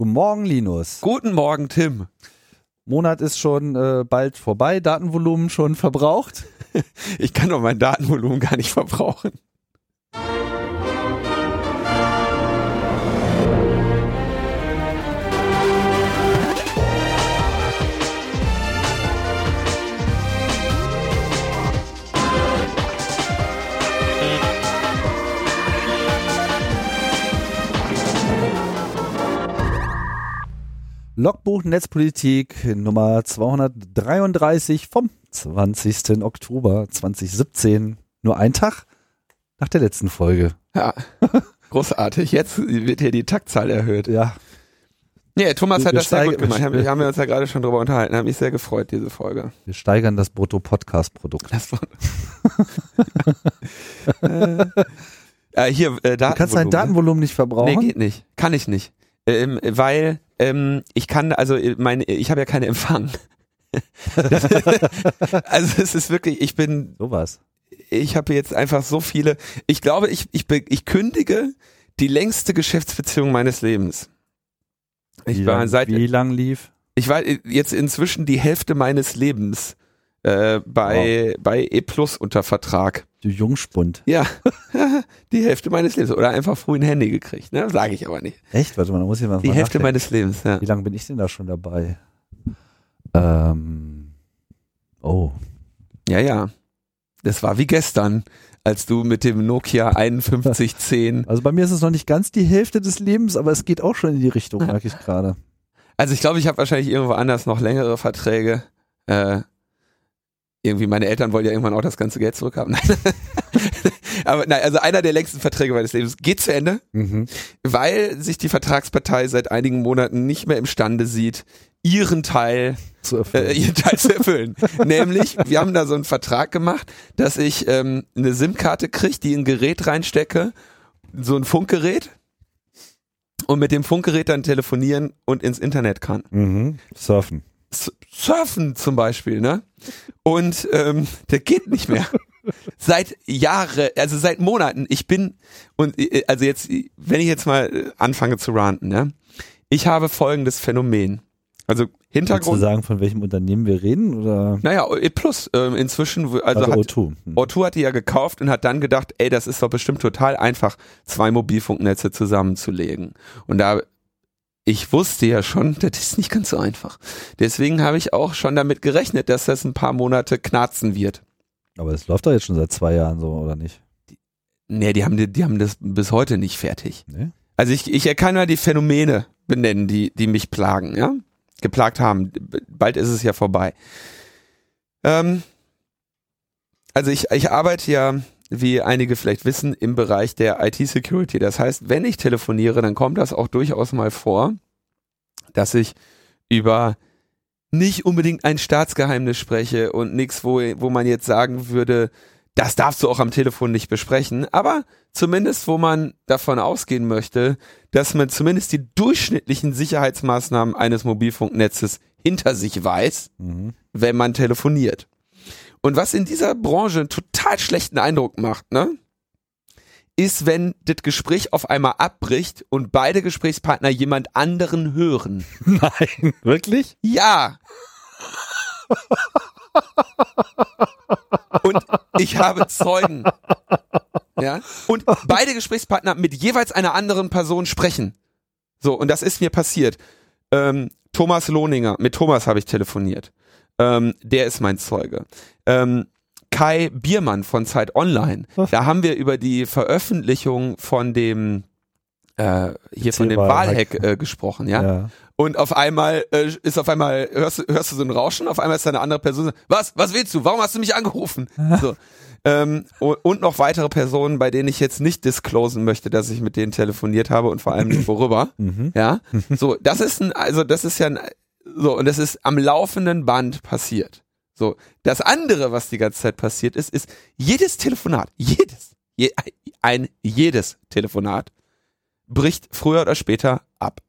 Guten Morgen, Linus. Guten Morgen, Tim. Monat ist schon äh, bald vorbei, Datenvolumen schon verbraucht. Ich kann doch mein Datenvolumen gar nicht verbrauchen. Logbuch Netzpolitik Nummer 233 vom 20. Oktober 2017. Nur ein Tag nach der letzten Folge. Ja, großartig. Jetzt wird hier die Taktzahl erhöht. Ja, Nee, Thomas hat wir das sehr gut gemacht. Haben, haben wir uns ja gerade schon drüber unterhalten. Hat mich sehr gefreut, diese Folge. wir steigern das Brutto-Podcast-Produkt. Das war äh, hier, äh, Du kannst dein Datenvolumen. Datenvolumen nicht verbrauchen. Nee, geht nicht. Kann ich nicht. Ähm, weil ähm, ich kann, also äh, meine, ich habe ja keinen Empfang. also es ist wirklich, ich bin, Sowas. ich habe jetzt einfach so viele. Ich glaube, ich, ich, ich kündige die längste Geschäftsbeziehung meines Lebens. Ich wie war lang, seit, wie lang lief? ich war jetzt inzwischen die Hälfte meines Lebens äh, bei bei E Plus unter Vertrag. Du Jungspund. Ja, die Hälfte meines Lebens oder einfach früh ein Handy gekriegt, ne? Sage ich aber nicht. Echt? Warte mal, da muss ich mal Die Hälfte nachdenken. meines Lebens, ja. Wie lange bin ich denn da schon dabei? Ähm, oh, Ja, ja. Das war wie gestern, als du mit dem Nokia 5110. also bei mir ist es noch nicht ganz die Hälfte des Lebens, aber es geht auch schon in die Richtung, merke ich gerade. Also ich glaube, ich habe wahrscheinlich irgendwo anders noch längere Verträge. Äh, irgendwie meine Eltern wollen ja irgendwann auch das ganze Geld zurückhaben. Aber nein, also einer der längsten Verträge meines Lebens geht zu Ende, Mhm. weil sich die Vertragspartei seit einigen Monaten nicht mehr imstande sieht, ihren Teil Zu erfüllen. äh, ihren Teil zu erfüllen. Nämlich, wir haben da so einen Vertrag gemacht, dass ich ähm, eine SIM-Karte kriege, die in ein Gerät reinstecke, so ein Funkgerät und mit dem Funkgerät dann telefonieren und ins Internet kann. mhm. Surfen. Surfen zum Beispiel, ne? Und ähm, der geht nicht mehr. Seit Jahre, also seit Monaten. Ich bin und äh, also jetzt, wenn ich jetzt mal äh, anfange zu ranten, ne? Ich habe folgendes Phänomen. Also Kannst du Hintergrund. sagen, von welchem Unternehmen wir reden? Oder? Naja, E Plus ähm, inzwischen, also, Also, hat, O2. Hm. O2 hat die ja gekauft und hat dann gedacht, ey, das ist doch bestimmt total einfach, zwei Mobilfunknetze zusammenzulegen. Und da, ich wusste ja schon, das ist nicht ganz so einfach. Deswegen habe ich auch schon damit gerechnet, dass das ein paar Monate knarzen wird. Aber es läuft doch jetzt schon seit zwei Jahren so, oder nicht? Nee, die haben, die, die haben das bis heute nicht fertig. Nee? Also ich, ich kann mal die Phänomene benennen, die, die mich plagen, ja? Geplagt haben. Bald ist es ja vorbei. Ähm, also ich, ich arbeite ja, wie einige vielleicht wissen, im Bereich der IT-Security. Das heißt, wenn ich telefoniere, dann kommt das auch durchaus mal vor, dass ich über nicht unbedingt ein Staatsgeheimnis spreche und nichts, wo, wo man jetzt sagen würde, das darfst du auch am Telefon nicht besprechen, aber zumindest, wo man davon ausgehen möchte, dass man zumindest die durchschnittlichen Sicherheitsmaßnahmen eines Mobilfunknetzes hinter sich weiß, Mhm. wenn man telefoniert. Und was in dieser Branche einen total schlechten Eindruck macht, ne? Ist, wenn das Gespräch auf einmal abbricht und beide Gesprächspartner jemand anderen hören. Nein, wirklich? Ja. Und ich habe Zeugen. Ja. Und beide Gesprächspartner mit jeweils einer anderen Person sprechen. So, und das ist mir passiert. Ähm, Thomas Lohninger, mit Thomas habe ich telefoniert. Ähm, der ist mein Zeuge. Ähm, Kai Biermann von Zeit Online. Was? Da haben wir über die Veröffentlichung von dem äh, hier von dem. Wahlhack äh, gesprochen, ja. Ja. Und auf einmal äh, ist auf einmal, hörst, du- hörst du so ein Rauschen, auf einmal ist da eine andere Person, so, was, was willst du, warum hast du mich angerufen? So. Ähm, und, und noch weitere Personen, bei denen ich jetzt nicht disclosen möchte, dass ich mit denen telefoniert habe und vor allem nicht worüber. Mhm. Ja, so, das ist ein, also das ist ja ein, so, und das ist am laufenden Band passiert. So, das andere, was die ganze Zeit passiert ist, ist jedes Telefonat, jedes, je, ein jedes Telefonat bricht früher oder später ab.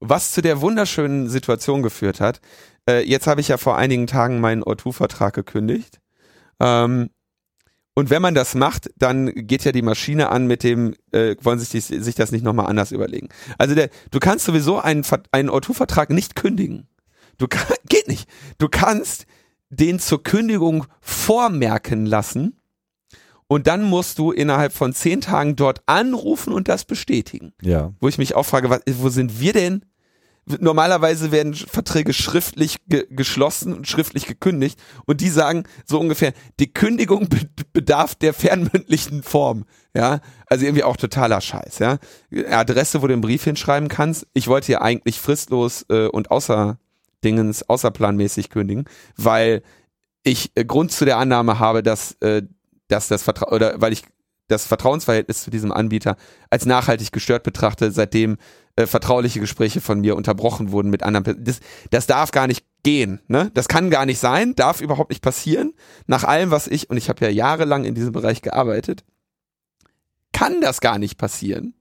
Was zu der wunderschönen Situation geführt hat, äh, jetzt habe ich ja vor einigen Tagen meinen O2-Vertrag gekündigt. Ähm, Und wenn man das macht, dann geht ja die Maschine an mit dem, äh, wollen sich, die, sich das nicht nochmal anders überlegen. Also der, du kannst sowieso einen, einen O2-Vertrag nicht kündigen. Du kann, geht nicht. Du kannst den zur Kündigung vormerken lassen und dann musst du innerhalb von zehn Tagen dort anrufen und das bestätigen. Ja. Wo ich mich auch frage, was, wo sind wir denn? Normalerweise werden Verträge schriftlich ge geschlossen und schriftlich gekündigt und die sagen so ungefähr, die Kündigung be bedarf der fernmündlichen Form. Ja, also irgendwie auch totaler Scheiß. Ja, Adresse, wo du einen Brief hinschreiben kannst. Ich wollte ja eigentlich fristlos äh, und außer Dingens außerplanmäßig kündigen, weil ich äh, Grund zu der Annahme habe, dass äh, dass das Vertra oder weil ich das Vertrauensverhältnis zu diesem Anbieter als nachhaltig gestört betrachte, seitdem äh, vertrauliche Gespräche von mir unterbrochen wurden mit anderen Personen. Das, das darf gar nicht gehen, ne? Das kann gar nicht sein, darf überhaupt nicht passieren. Nach allem, was ich, und ich habe ja jahrelang in diesem Bereich gearbeitet, kann das gar nicht passieren.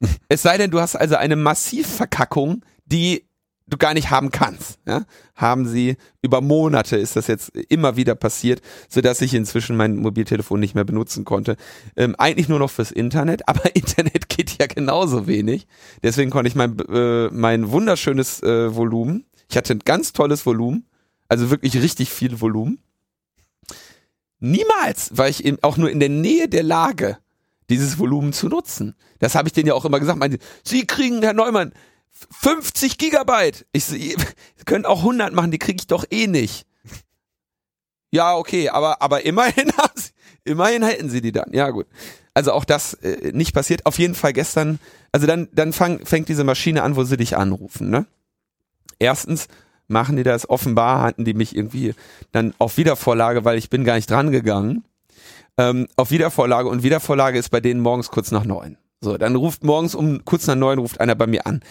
es sei denn, du hast also eine Massivverkackung, die du gar nicht haben kannst. Ja? Haben sie über Monate ist das jetzt immer wieder passiert, so dass ich inzwischen mein Mobiltelefon nicht mehr benutzen konnte. Ähm, eigentlich nur noch fürs Internet, aber Internet geht ja genauso wenig. Deswegen konnte ich mein äh, mein wunderschönes äh, Volumen. Ich hatte ein ganz tolles Volumen, also wirklich richtig viel Volumen. Niemals war ich in, auch nur in der Nähe der Lage, dieses Volumen zu nutzen. Das habe ich denen ja auch immer gesagt. Meinte, Sie kriegen, Herr Neumann, 50 Gigabyte. Ich ihr könnt auch 100 machen, die kriege ich doch eh nicht. Ja, okay, aber, aber immerhin immerhin hätten sie die dann. Ja, gut. Also auch das äh, nicht passiert. Auf jeden Fall gestern, also dann, dann fang, fängt diese Maschine an, wo sie dich anrufen, ne? Erstens machen die das, offenbar hatten die mich irgendwie dann auf Wiedervorlage, weil ich bin gar nicht dran gegangen, ähm, auf Wiedervorlage und Wiedervorlage ist bei denen morgens kurz nach neun. So, dann ruft morgens um kurz nach neun ruft einer bei mir an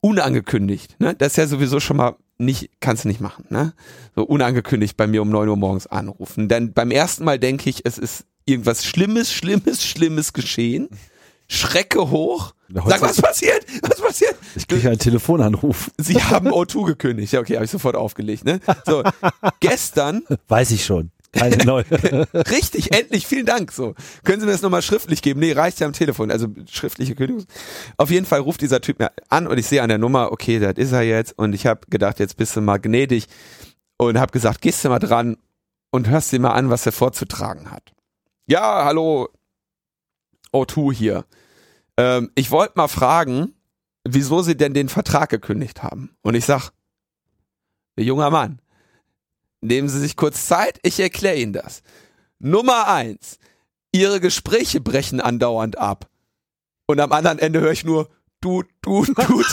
unangekündigt. Ne? Das ist ja sowieso schon mal nicht, kannst du nicht machen. Ne? So unangekündigt bei mir um neun Uhr morgens anrufen. Dann beim ersten Mal denke ich, es ist irgendwas Schlimmes, Schlimmes, Schlimmes geschehen. Schrecke hoch. Sag, was passiert? Was passiert? Ich kriege einen Telefonanruf. Sie haben O2 gekündigt. Ja, okay, habe ich sofort aufgelegt. Ne? So, gestern. Weiß ich schon. Keine neue. Richtig, endlich, vielen Dank. So, können Sie mir das nochmal schriftlich geben? Nee, reicht ja am Telefon, also schriftliche Kündigung. Auf jeden Fall ruft dieser Typ mir an und ich sehe an der Nummer, okay, das ist er jetzt. Und ich habe gedacht, jetzt bist du mal gnädig und habe gesagt, gehst du mal dran und hörst dir mal an, was er vorzutragen hat. Ja, hallo, O2 hier. Ähm, ich wollte mal fragen, wieso Sie denn den Vertrag gekündigt haben. Und ich sag, junger Mann, Nehmen Sie sich kurz Zeit, ich erkläre Ihnen das. Nummer eins, Ihre Gespräche brechen andauernd ab. Und am anderen Ende höre ich nur du, du, du.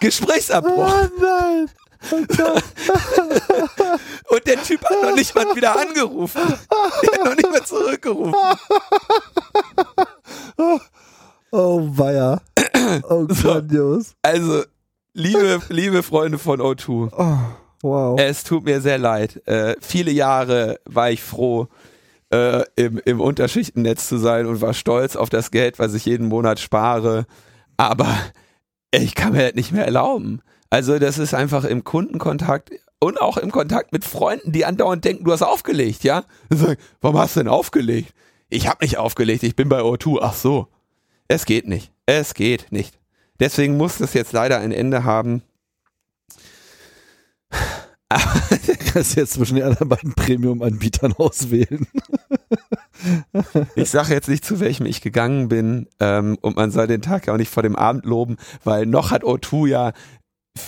Gesprächsabbruch. Oh nein. Und der Typ hat noch nicht mal wieder angerufen. Der hat noch nicht mal zurückgerufen. Oh, weia. Oh, grandios. So, also, liebe, liebe Freunde von O2. Oh, wow. Es tut mir sehr leid. Äh, viele Jahre war ich froh, äh, im, im Unterschichtennetz zu sein und war stolz auf das Geld, was ich jeden Monat spare. Aber ich kann mir das nicht mehr erlauben. Also das ist einfach im Kundenkontakt und auch im Kontakt mit Freunden, die andauernd denken, du hast aufgelegt, ja? Sagen, warum hast du denn aufgelegt? Ich habe nicht aufgelegt, ich bin bei O2. Ach so. Es geht nicht. Es geht nicht. Deswegen muss das jetzt leider ein Ende haben. Du kannst jetzt zwischen den anderen beiden Premium-Anbietern auswählen. ich sage jetzt nicht, zu welchem ich gegangen bin ähm, und man soll den Tag ja auch nicht vor dem Abend loben, weil noch hat O2 ja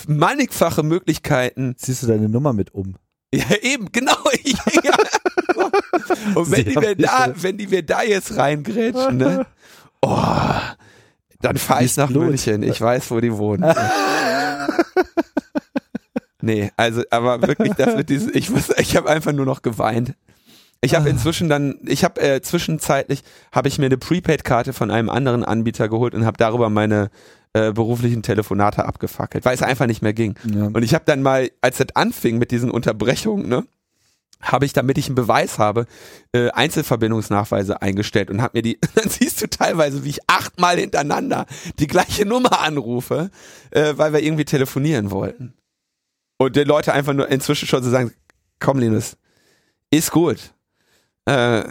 mannigfache Möglichkeiten. Ziehst du deine Nummer mit um? Ja, eben, genau. Ich, ja. Und wenn die, wir da, wenn die wir da jetzt reingrätschen, ne? Oh, dann fahr ich nach Blut. München. Ich weiß, wo die wohnen. nee, also, aber wirklich, das mit diesem, ich muss, ich habe einfach nur noch geweint. Ich habe inzwischen dann, ich habe äh, zwischenzeitlich habe ich mir eine Prepaid-Karte von einem anderen Anbieter geholt und habe darüber meine äh, beruflichen Telefonate abgefackelt, weil es einfach nicht mehr ging. Ja. Und ich habe dann mal, als das anfing mit diesen Unterbrechungen, ne, habe ich, damit ich einen Beweis habe, äh, Einzelverbindungsnachweise eingestellt und habe mir die, dann siehst du teilweise, wie ich achtmal hintereinander die gleiche Nummer anrufe, äh, weil wir irgendwie telefonieren wollten. Und die Leute einfach nur inzwischen schon so sagen, komm Linus, ist gut. Äh,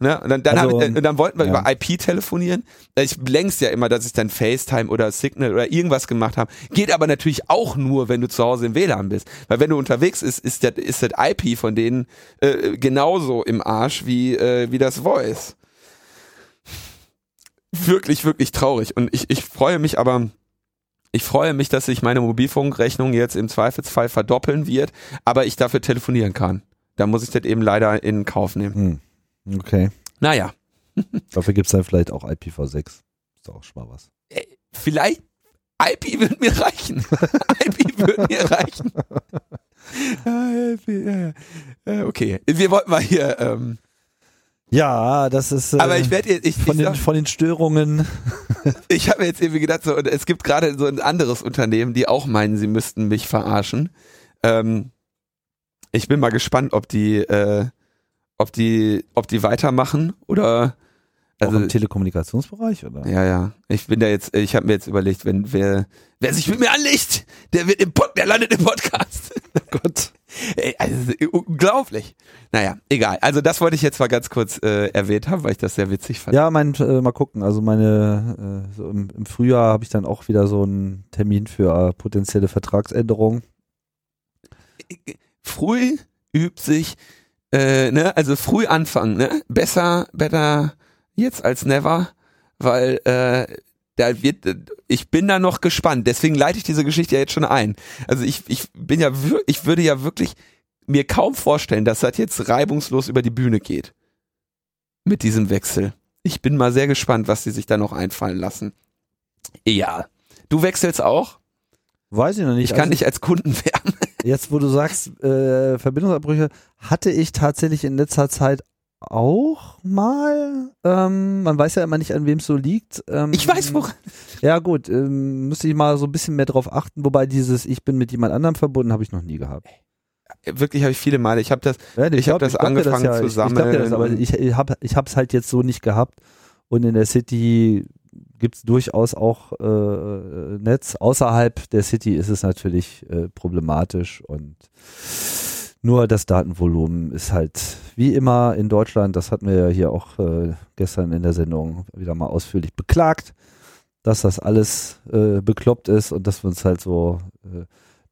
Ne? Und dann, dann, Also, ich, dann wollten wir ja. über IP telefonieren. Ich längst ja immer, dass ich dann FaceTime oder Signal oder irgendwas gemacht habe. Geht aber natürlich auch nur, wenn du zu Hause im WLAN bist. Weil wenn du unterwegs ist, ist das, ist das IP von denen äh, genauso im Arsch wie, äh, wie das Voice. Wirklich, wirklich traurig. Und ich, ich freue mich aber, ich freue mich, dass sich meine Mobilfunkrechnung jetzt im Zweifelsfall verdoppeln wird, aber ich dafür telefonieren kann. Da muss ich das eben leider in Kauf nehmen. Hm. Okay. Naja, Dafür gibt's dann vielleicht auch IPv6. Ist auch schon mal was. äh, vielleicht IP wird mir reichen. IP wird mir reichen. Ah. Äh, Okay, wir wollten mal hier, ähm, Ja, das ist. Äh, aber ich werde jetzt, ich, von, ich, den, sag- von den Störungen. ich habe jetzt irgendwie gedacht, so, es gibt gerade so ein anderes Unternehmen, die auch meinen, sie müssten mich verarschen. Ähm, ich bin mal gespannt, ob die, äh, ob die, ob die weitermachen oder Also, auch im Telekommunikationsbereich, oder? Ja, ja. Ich bin da jetzt, ich habe mir jetzt überlegt, wenn wer, wer sich mit mir anlegt, der wird im Pod, der landet im Podcast. Oh Gott. Ey, also, unglaublich. Naja, egal. Also das wollte ich jetzt mal ganz kurz äh, erwähnt haben, weil ich das sehr witzig fand. Ja, mein, äh, mal gucken. Also meine, äh, so im, im Frühjahr habe ich dann auch wieder so einen Termin für äh, potenzielle Vertragsänderungen. Früh übt sich, äh, ne, also früh anfangen, ne? Besser, better jetzt als never, weil äh, da wird, ich bin da noch gespannt. Deswegen leite ich diese Geschichte ja jetzt schon ein. Also ich, ich bin ja, ich würde ja wirklich mir kaum vorstellen, dass das jetzt reibungslos über die Bühne geht. Mit diesem Wechsel. Ich bin mal sehr gespannt, was sie sich da noch einfallen lassen. Ja. Du wechselst auch? Weiß ich noch nicht. Ich kann Also, dich als Kunden werben. Jetzt, wo du sagst, äh, Verbindungsabbrüche, hatte ich tatsächlich in letzter Zeit auch mal. Ähm, man weiß ja immer nicht, an wem es so liegt. Ähm, Ich weiß, woran. Ja gut, ähm, müsste ich mal so ein bisschen mehr drauf achten. Wobei dieses Ich bin mit jemand anderem verbunden habe ich noch nie gehabt. Wirklich habe ich viele Male. Ich habe das, Ja, Ich hab das glaub dir angefangen zu ich, ich glaub dir das, sammeln aber und- ich, ich habe ich hab's halt jetzt so nicht gehabt. Und in der City gibt's durchaus auch äh, Netz. Außerhalb der City ist es natürlich äh, problematisch und nur das Datenvolumen ist halt wie immer in Deutschland, das hatten wir ja hier auch äh, gestern in der Sendung wieder mal ausführlich beklagt, dass das alles äh, bekloppt ist und dass wir uns halt so äh,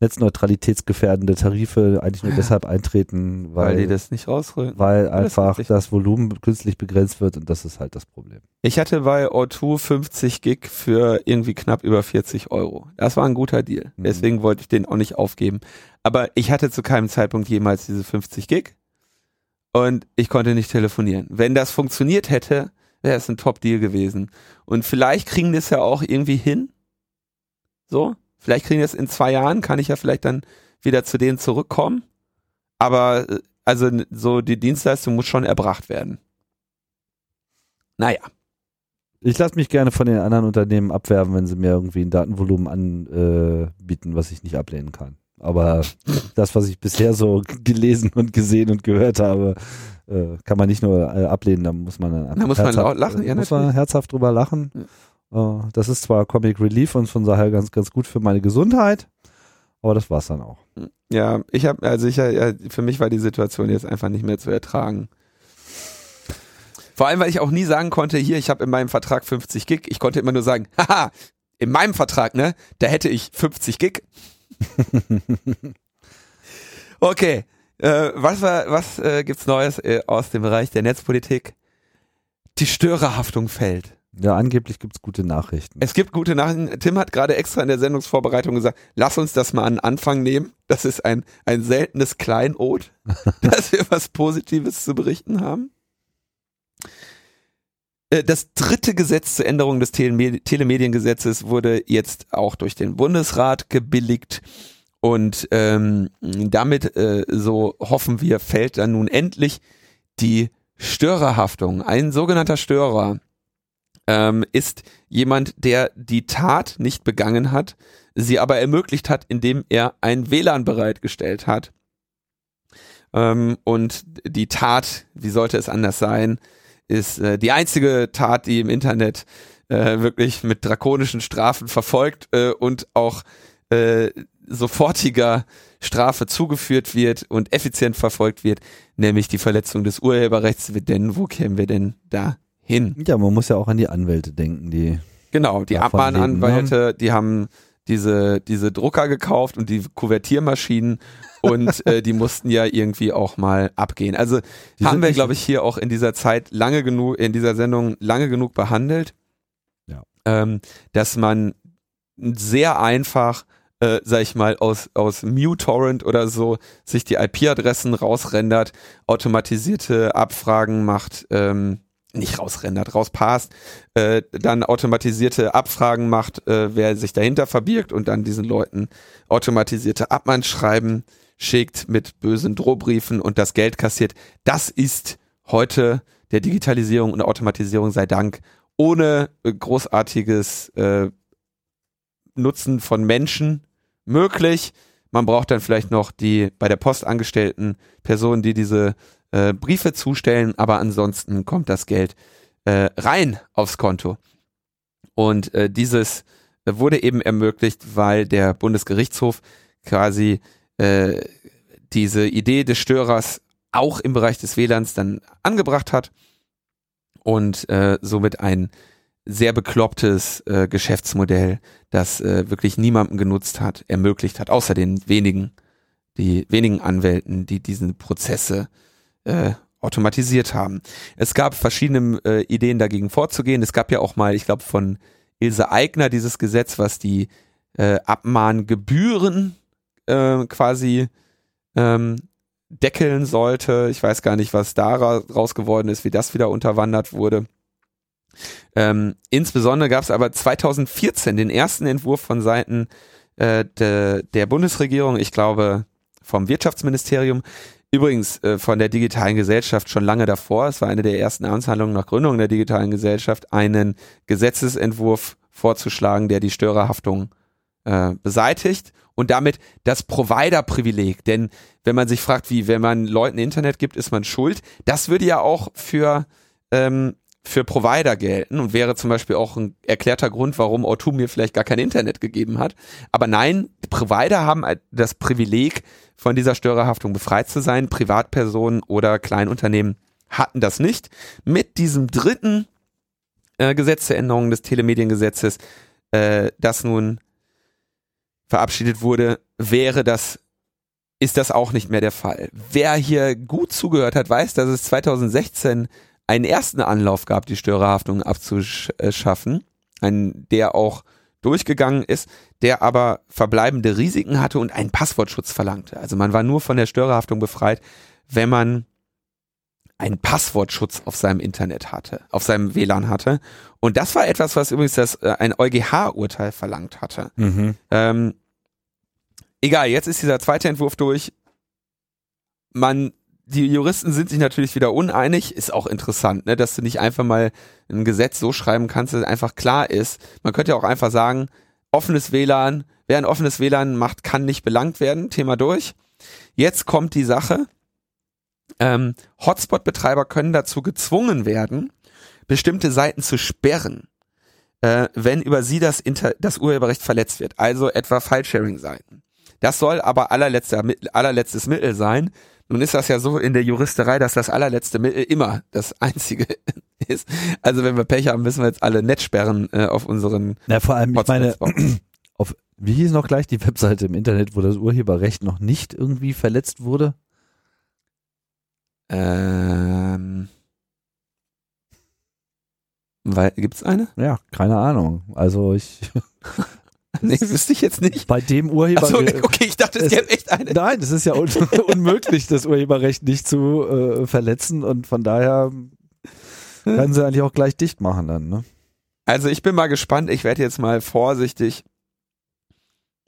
netzneutralitätsgefährdende Tarife eigentlich nur deshalb eintreten, weil, weil, die das nicht rausrühren. weil einfach das Volumen künstlich begrenzt wird und das ist halt das Problem. Ich hatte bei O2 50 Gig für irgendwie knapp über 40 Euro. Das war ein guter Deal. Mhm. Deswegen wollte ich den auch nicht aufgeben. Aber ich hatte zu keinem Zeitpunkt jemals diese 50 Gig und ich konnte nicht telefonieren. Wenn das funktioniert hätte, wäre es ein Top-Deal gewesen. Und vielleicht kriegen das ja auch irgendwie hin. So, vielleicht kriegen das in zwei Jahren, kann ich ja vielleicht dann wieder zu denen zurückkommen. Aber äh, also so die Dienstleistung muss schon erbracht werden. Naja. Ich lasse mich gerne von den anderen Unternehmen abwerben, wenn sie mir irgendwie ein Datenvolumen anbieten, was ich nicht ablehnen kann. Aber das, was ich bisher so gelesen und gesehen und gehört habe, äh, kann man nicht nur äh, ablehnen, da muss man dann Da muss man laut lachen, ja, muss man herzhaft drüber lachen. Äh, das ist zwar Comic Relief und von daher ganz, ganz gut für meine Gesundheit, aber das war's dann auch. Ja, ich habe, also ich, für mich war die Situation jetzt einfach nicht mehr zu ertragen. Vor allem, weil ich auch nie sagen konnte, hier, ich habe in meinem Vertrag 50 Gig. Ich konnte immer nur sagen, haha, in meinem Vertrag, ne, da hätte ich 50 Gig. okay, äh, was war, was äh, gibt's Neues äh, aus dem Bereich der Netzpolitik? Die Störerhaftung fällt. Ja, angeblich gibt's gute Nachrichten. Es gibt gute Nachrichten. Tim hat gerade extra in der Sendungsvorbereitung gesagt, lass uns das mal an Anfang nehmen. Das ist ein, ein seltenes Kleinod, dass wir was Positives zu berichten haben. Äh, Das dritte Gesetz zur Änderung des Teleme- Telemediengesetzes wurde jetzt auch durch den Bundesrat gebilligt. Und ähm, damit, äh, so hoffen wir, fällt dann nun endlich die Störerhaftung. Ein sogenannter Störer ähm, ist jemand, der die Tat nicht begangen hat, sie aber ermöglicht hat, indem er ein WLAN bereitgestellt hat, Ähm, und die Tat, wie sollte es anders sein, ist äh, die einzige Tat, die im Internet äh, wirklich mit drakonischen Strafen verfolgt äh, und auch äh, sofortiger Strafe zugeführt wird und effizient verfolgt wird, nämlich die Verletzung des Urheberrechts. Denn wo kämen wir denn da hin? Ja, man muss ja auch an die Anwälte denken, die. Genau, die Abmahnanwälte, die haben diese, diese Drucker gekauft und die Kuvertiermaschinen und äh, die mussten ja irgendwie auch mal abgehen. Also die haben wir, glaube ich, hier auch in dieser Zeit lange genug, in dieser Sendung lange genug behandelt, ja. ähm, dass man sehr einfach äh, sag ich mal, aus, aus MuTorrent oder so sich die IP-Adressen rausrendert, automatisierte Abfragen macht, ähm, nicht rausrendert, rauspasst, äh, dann automatisierte Abfragen macht, äh, wer sich dahinter verbirgt und dann diesen Leuten automatisierte Abmannschreiben schickt mit bösen Drohbriefen und das Geld kassiert. Das ist heute der Digitalisierung und Automatisierung sei Dank ohne großartiges äh, Nutzen von Menschen möglich. Man braucht dann vielleicht noch die bei der Post angestellten Personen, die diese äh, Briefe zustellen, aber ansonsten kommt das Geld äh, rein aufs Konto. Und äh, dieses wurde eben ermöglicht, weil der Bundesgerichtshof quasi äh, diese Idee des Störers auch im Bereich des WLANs dann angebracht hat und äh, somit ein sehr beklopptes äh, Geschäftsmodell, das äh, wirklich niemandem genutzt hat, ermöglicht hat, außer den wenigen, die wenigen Anwälten, die diese Prozesse äh, automatisiert haben. Es gab verschiedene äh, Ideen dagegen vorzugehen. Es gab ja auch mal, ich glaube, von Ilse Eigner dieses Gesetz, was die äh, Abmahngebühren äh, quasi ähm, deckeln sollte. Ich weiß gar nicht, was da raus geworden ist, wie das wieder unterwandert wurde. Ähm, insbesondere gab es aber 2014 den ersten Entwurf von Seiten äh, de, der Bundesregierung, ich glaube vom Wirtschaftsministerium, übrigens äh, von der digitalen Gesellschaft schon lange davor, es war eine der ersten Amtshandlungen nach Gründung der digitalen Gesellschaft, einen Gesetzesentwurf vorzuschlagen, der die Störerhaftung äh, beseitigt und damit das Provider-Privileg. Denn wenn man sich fragt, wie, wenn man Leuten Internet gibt, ist man schuld, das würde ja auch für ähm, für Provider gelten und wäre zum Beispiel auch ein erklärter Grund, warum O2 mir vielleicht gar kein Internet gegeben hat. Aber nein, Provider haben das Privileg, von dieser Störerhaftung befreit zu sein. Privatpersonen oder Kleinunternehmen hatten das nicht. Mit diesem dritten äh, Gesetzesänderung des Telemediengesetzes, äh, das nun verabschiedet wurde, wäre das ist das auch nicht mehr der Fall. Wer hier gut zugehört hat, weiß, dass es 2016 einen ersten Anlauf gab, die Störerhaftung abzuschaffen, ein, der auch durchgegangen ist, der aber verbleibende Risiken hatte und einen Passwortschutz verlangte. Also man war nur von der Störerhaftung befreit, wenn man einen Passwortschutz auf seinem Internet hatte, auf seinem WLAN hatte. Und das war etwas, was übrigens das äh, ein EuGH-Urteil verlangt hatte. Mhm. Ähm, egal, jetzt ist dieser zweite Entwurf durch. Man die Juristen sind sich natürlich wieder uneinig, ist auch interessant, ne, dass du nicht einfach mal ein Gesetz so schreiben kannst, dass es einfach klar ist. Man könnte ja auch einfach sagen, offenes WLAN, wer ein offenes WLAN macht, kann nicht belangt werden, Thema durch. Jetzt kommt die Sache, ähm, Hotspot-Betreiber können dazu gezwungen werden, bestimmte Seiten zu sperren, äh, wenn über sie das, Inter das Urheberrecht verletzt wird, also etwa File-Sharing-Seiten. Das soll aber allerletzter, allerletztes Mittel sein, nun ist das ja so in der Juristerei, dass das allerletzte Mittel immer das einzige ist. Also wenn wir Pech haben, müssen wir jetzt alle Netzsperren äh, auf unseren. Ja, vor allem, ich meine, auf, wie hieß noch gleich die Webseite im Internet, wo das Urheberrecht noch nicht irgendwie verletzt wurde? Ähm. Weil, gibt's eine? Ja, keine Ahnung. Also ich. Nee, wüsste ich jetzt nicht. Bei dem Urheber. So, okay, ich dachte, es, gäbe echt eine. Nein, es ist ja un unmöglich, das Urheberrecht nicht zu äh, verletzen und von daher können sie eigentlich auch gleich dicht machen dann, ne? Also ich bin mal gespannt, ich werde jetzt mal vorsichtig.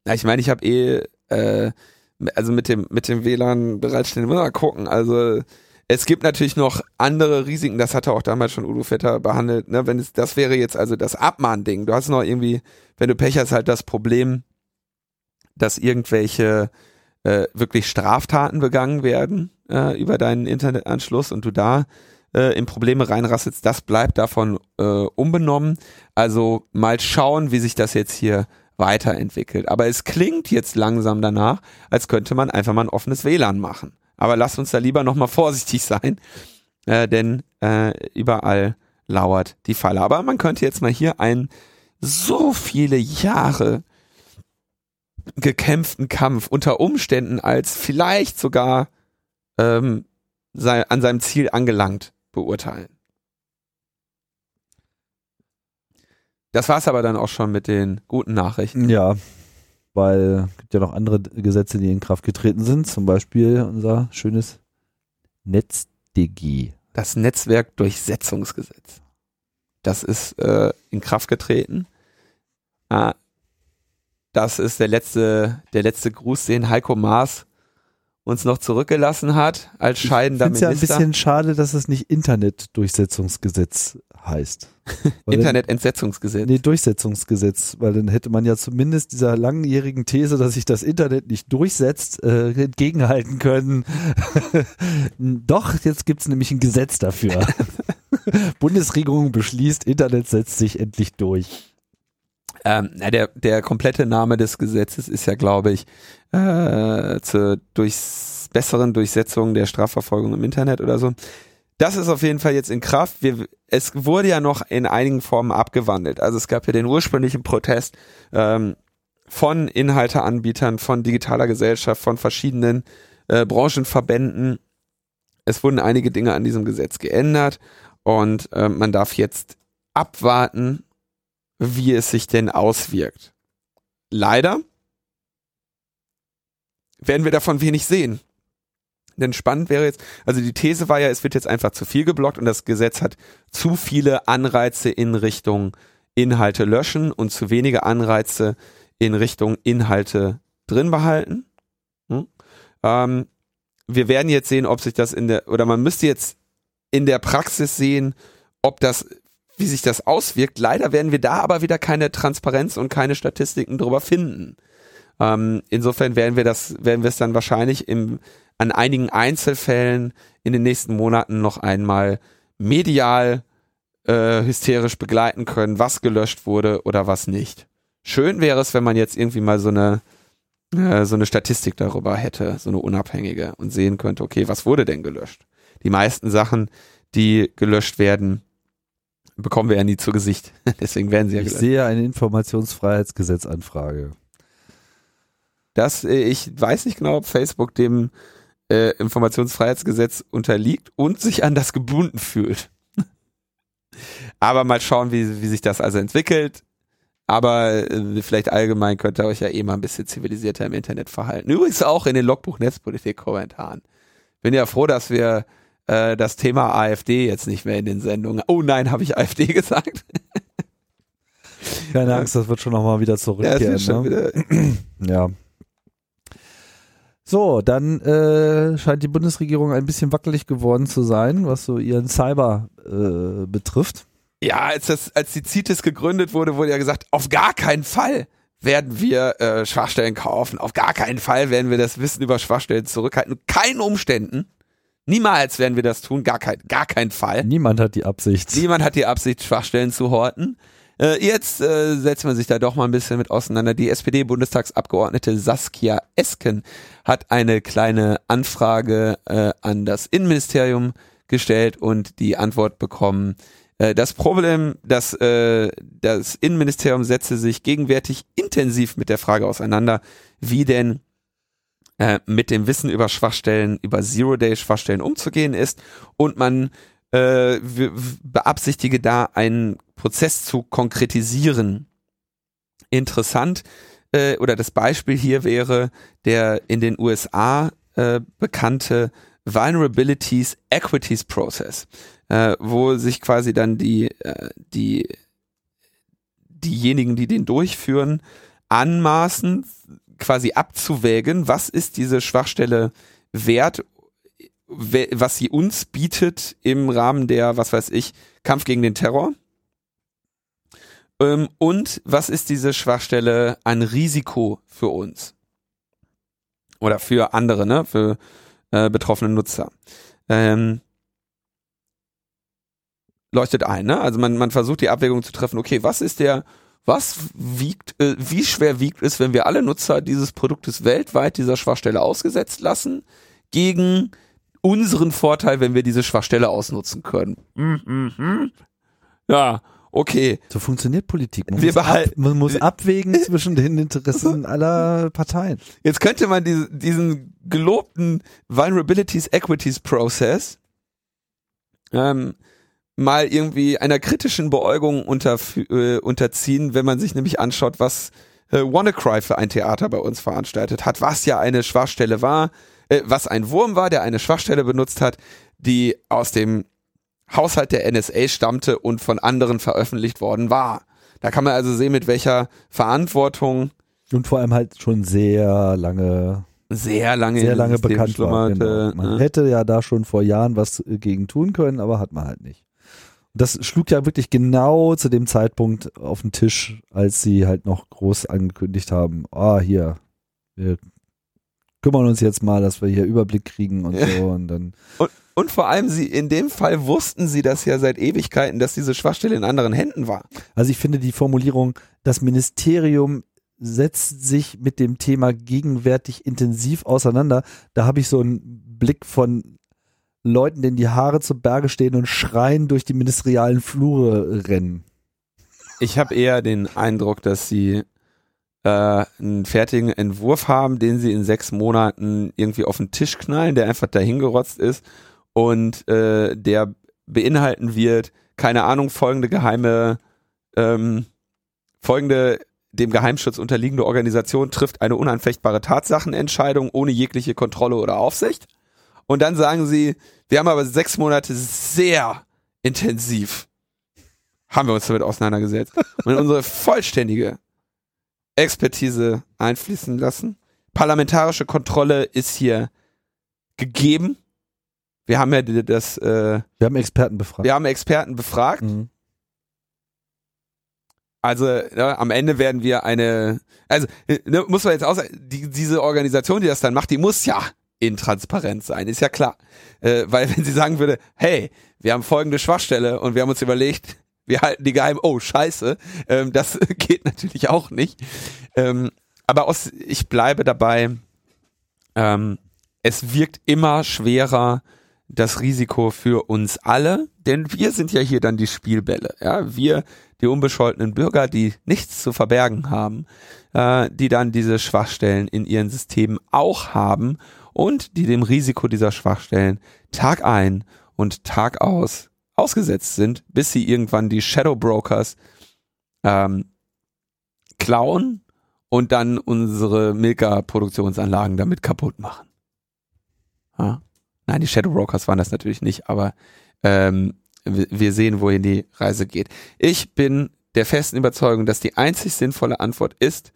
Ja, ich meine, ich habe eh, äh, also mit dem, mit dem WLAN bereitstellen, mal gucken. Also es gibt natürlich noch andere Risiken, das hatte auch damals schon Udo Vetter behandelt, ne? Wenn es, das wäre jetzt also das Abmahnding. Du hast noch irgendwie, wenn du Pech hast, halt das Problem, dass irgendwelche äh, wirklich Straftaten begangen werden äh, über deinen Internetanschluss und du da äh, in Probleme reinrasselst, das bleibt davon äh, unbenommen. Also mal schauen, wie sich das jetzt hier weiterentwickelt. Aber es klingt jetzt langsam danach, als könnte man einfach mal ein offenes WLAN machen. Aber lasst uns da lieber nochmal vorsichtig sein, äh, denn äh, überall lauert die Falle. Aber man könnte jetzt mal hier einen so viele Jahre gekämpften Kampf unter Umständen als vielleicht sogar ähm, sei, an seinem Ziel angelangt beurteilen. Das war's aber dann auch schon mit den guten Nachrichten. Ja, weil es gibt ja noch andere Gesetze, die in Kraft getreten sind, zum Beispiel unser schönes NetzDG. Das Netzwerkdurchsetzungsgesetz. Das ist äh, in Kraft getreten. Ah, das ist der letzte, der letzte Gruß, den Heiko Maas uns noch zurückgelassen hat als scheidender ich Minister. Minister. ja ein bisschen schade, dass es nicht Internetdurchsetzungsgesetz heißt. Internetentsetzungsgesetz. Nee, Durchsetzungsgesetz, weil dann hätte man ja zumindest dieser langjährigen These, dass sich das Internet nicht durchsetzt, äh, entgegenhalten können. Doch, jetzt gibt's nämlich ein Gesetz dafür. Bundesregierung beschließt, Internet setzt sich endlich durch. Ähm, der, der komplette Name des Gesetzes ist ja, glaube ich, äh, zur durchs besseren Durchsetzung der Strafverfolgung im Internet oder so. Das ist auf jeden Fall jetzt in Kraft. Wir, es wurde ja noch in einigen Formen abgewandelt. Also es gab ja den ursprünglichen Protest ähm, von Inhalteanbietern, von digitaler Gesellschaft, von verschiedenen äh, Branchenverbänden. Es wurden einige Dinge an diesem Gesetz geändert und äh, man darf jetzt abwarten, wie es sich denn auswirkt. Leider werden wir davon wenig sehen. Denn spannend wäre jetzt, also die These war ja, es wird jetzt einfach zu viel geblockt und das Gesetz hat zu viele Anreize in Richtung Inhalte löschen und zu wenige Anreize in Richtung Inhalte drin behalten. Hm? Ähm, wir werden jetzt sehen, ob sich das in der, oder man müsste jetzt in der Praxis sehen, ob das, wie sich das auswirkt. Leider werden wir da aber wieder keine Transparenz und keine Statistiken drüber finden. Ähm, insofern werden wir das, werden wir es dann wahrscheinlich im, an einigen Einzelfällen in den nächsten Monaten noch einmal medial äh, hysterisch begleiten können, was gelöscht wurde oder was nicht. Schön wäre es, wenn man jetzt irgendwie mal so eine äh, so eine Statistik darüber hätte, so eine unabhängige und sehen könnte, okay, was wurde denn gelöscht? Die meisten Sachen, die gelöscht werden, bekommen wir ja nie zu Gesicht. Deswegen werden sie ja Ich gelöscht. sehe eine Informationsfreiheitsgesetzanfrage. Das, äh, ich weiß nicht genau, ob Facebook dem äh, Informationsfreiheitsgesetz unterliegt und sich an das gebunden fühlt. Aber mal schauen, wie, wie sich das also entwickelt. Aber äh, vielleicht allgemein könnt ihr euch ja eh mal ein bisschen zivilisierter im Internet verhalten. Übrigens auch in den Logbuch Netzpolitik-Kommentaren. Bin ja froh, dass wir äh, das Thema AfD jetzt nicht mehr in den Sendungen. Oh nein, habe ich AfD gesagt? Keine Angst, das wird schon nochmal wieder Ja, zurückkehren. wird schon ne? wieder. Ja. So, dann äh, scheint die Bundesregierung ein bisschen wackelig geworden zu sein, was so ihren Cyber äh, betrifft. Ja, als das, als die CITES gegründet wurde, wurde ja gesagt, auf gar keinen Fall werden wir äh, Schwachstellen kaufen. Auf gar keinen Fall werden wir das Wissen über Schwachstellen zurückhalten. Keinen Umständen. Niemals werden wir das tun. Gar kein, gar keinen Fall. Niemand hat die Absicht. Niemand hat die Absicht, Schwachstellen zu horten. Äh, jetzt äh, setzt man sich da doch mal ein bisschen mit auseinander. Die SPD-Bundestagsabgeordnete Saskia Esken hat eine kleine Anfrage äh, an das Innenministerium gestellt und die Antwort bekommen. Äh, das Problem, dass äh, das Innenministerium setze sich gegenwärtig intensiv mit der Frage auseinander, wie denn äh, mit dem Wissen über Schwachstellen, über Zero-Day-Schwachstellen umzugehen ist und man äh, beabsichtige da einen Prozess zu konkretisieren. Interessant äh, oder das Beispiel hier wäre der in den USA äh, bekannte Vulnerabilities Equities Process, äh, wo sich quasi dann die äh, die diejenigen, die den durchführen, anmaßen, quasi abzuwägen, was ist diese Schwachstelle wert, we- was sie uns bietet im Rahmen der, was weiß ich, Kampf gegen den Terror. Ähm, und was ist diese Schwachstelle ein Risiko für uns? Oder für andere, ne? Für äh, betroffene Nutzer. Ähm, leuchtet ein, ne? Also man, man versucht die Abwägung zu treffen, okay, was ist der, was wiegt, äh, wie schwer wiegt es, wenn wir alle Nutzer dieses Produktes weltweit dieser Schwachstelle ausgesetzt lassen, gegen unseren Vorteil, wenn wir diese Schwachstelle ausnutzen können. Mhm. Ja, okay. So funktioniert Politik. Man, Wir muss, ab, man muss abwägen zwischen den Interessen aller Parteien. Jetzt könnte man diese, diesen gelobten Vulnerabilities Equities Process ähm, mal irgendwie einer kritischen Beäugung unter, äh, unterziehen, wenn man sich nämlich anschaut, was äh, WannaCry für ein Theater bei uns veranstaltet hat, was ja eine Schwachstelle war, äh, was ein Wurm war, der eine Schwachstelle benutzt hat, die aus dem Haushalt der NSA stammte und von anderen veröffentlicht worden war. Da kann man also sehen, mit welcher Verantwortung Und vor allem halt schon sehr lange, sehr lange, sehr lange System bekannt war. Genau. Man ne? hätte ja da schon vor Jahren was äh, gegen tun können, aber hat man halt nicht. Und das schlug ja wirklich genau zu dem Zeitpunkt auf den Tisch, als sie halt noch groß angekündigt haben, ah, hier, wir kümmern uns jetzt mal, dass wir hier Überblick kriegen und so und dann Und vor allem sie, in dem Fall wussten sie das ja seit Ewigkeiten, dass diese Schwachstelle in anderen Händen war. Also ich finde die Formulierung, das Ministerium setzt sich mit dem Thema gegenwärtig intensiv auseinander. Da habe ich so einen Blick von Leuten, denen die Haare zu Berge stehen und schreien durch die ministerialen Flure rennen. Ich habe eher den Eindruck, dass sie äh, einen fertigen Entwurf haben, den sie in sechs Monaten irgendwie auf den Tisch knallen, der einfach dahingerotzt ist und äh, der beinhalten wird, keine Ahnung, folgende geheime, ähm, folgende dem Geheimschutz unterliegende Organisation trifft eine unanfechtbare Tatsachenentscheidung ohne jegliche Kontrolle oder Aufsicht. Und dann sagen sie, wir haben aber sechs Monate sehr intensiv haben wir uns damit auseinandergesetzt und unsere vollständige Expertise einfließen lassen. Parlamentarische Kontrolle ist hier gegeben. Wir haben ja das, äh, Wir haben Experten befragt. wir haben Experten befragt. Mhm. Also ne, am Ende werden wir eine, also ne, muss man jetzt auch sagen, die, diese Organisation, die das dann macht, die muss ja intransparent sein, ist ja klar. Äh, weil wenn sie sagen würde, hey, wir haben folgende Schwachstelle und wir haben uns überlegt, wir halten die geheim, oh scheiße, ähm, das geht natürlich auch nicht. Ähm, aber aus, ich bleibe dabei, ähm, es wirkt immer schwerer, das Risiko für uns alle, denn wir sind ja hier dann die Spielbälle. Ja, wir, die unbescholtenen Bürger, die nichts zu verbergen haben, äh, die dann diese Schwachstellen in ihren Systemen auch haben und die dem Risiko dieser Schwachstellen Tag ein und Tag aus ausgesetzt sind, bis sie irgendwann die Shadow Brokers ähm, klauen und dann unsere Milka-Produktionsanlagen damit kaputt machen. Ja. Nein, die Shadow Brokers waren das natürlich nicht, aber ähm, wir wir sehen, wohin die Reise geht. Ich bin der festen Überzeugung, dass die einzig sinnvolle Antwort ist,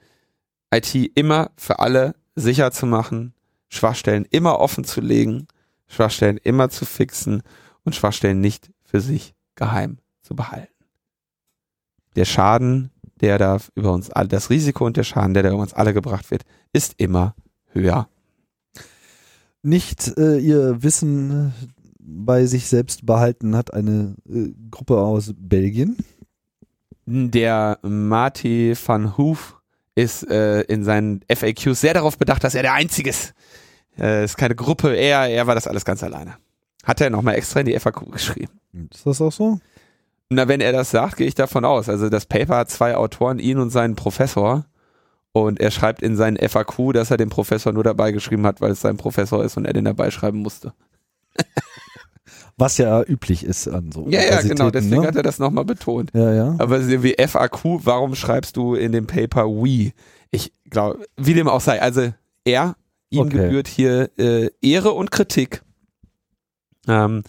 IT immer für alle sicher zu machen, Schwachstellen immer offen zu legen, Schwachstellen immer zu fixen und Schwachstellen nicht für sich geheim zu behalten. Der Schaden, der da über uns alle, das Risiko und der Schaden, der da über uns alle gebracht wird, ist immer höher. Nicht äh, ihr Wissen bei sich selbst behalten hat eine äh, Gruppe aus Belgien. Der Marty van Hoof ist äh, in seinen FAQs sehr darauf bedacht, dass er der Einzige ist. Äh, ist keine Gruppe, er, er war das alles ganz alleine. Hat er nochmal extra in die FAQ geschrieben. Ist das auch so? Na, wenn er das sagt, gehe ich davon aus. Also das Paper hat zwei Autoren, ihn und seinen Professor. Und er schreibt in seinen FAQ, dass er den Professor nur dabei geschrieben hat, weil es sein Professor ist und er den dabei schreiben musste. Was ja üblich ist an so Ja, ja, genau, Universitäten, deswegen ne? hat er das nochmal betont. Ja, ja. Aber wie FAQ, warum schreibst du in dem Paper we? Ich glaube, wie dem auch sei, also er, ihm Okay. gebührt hier äh, Ehre und Kritik ähm,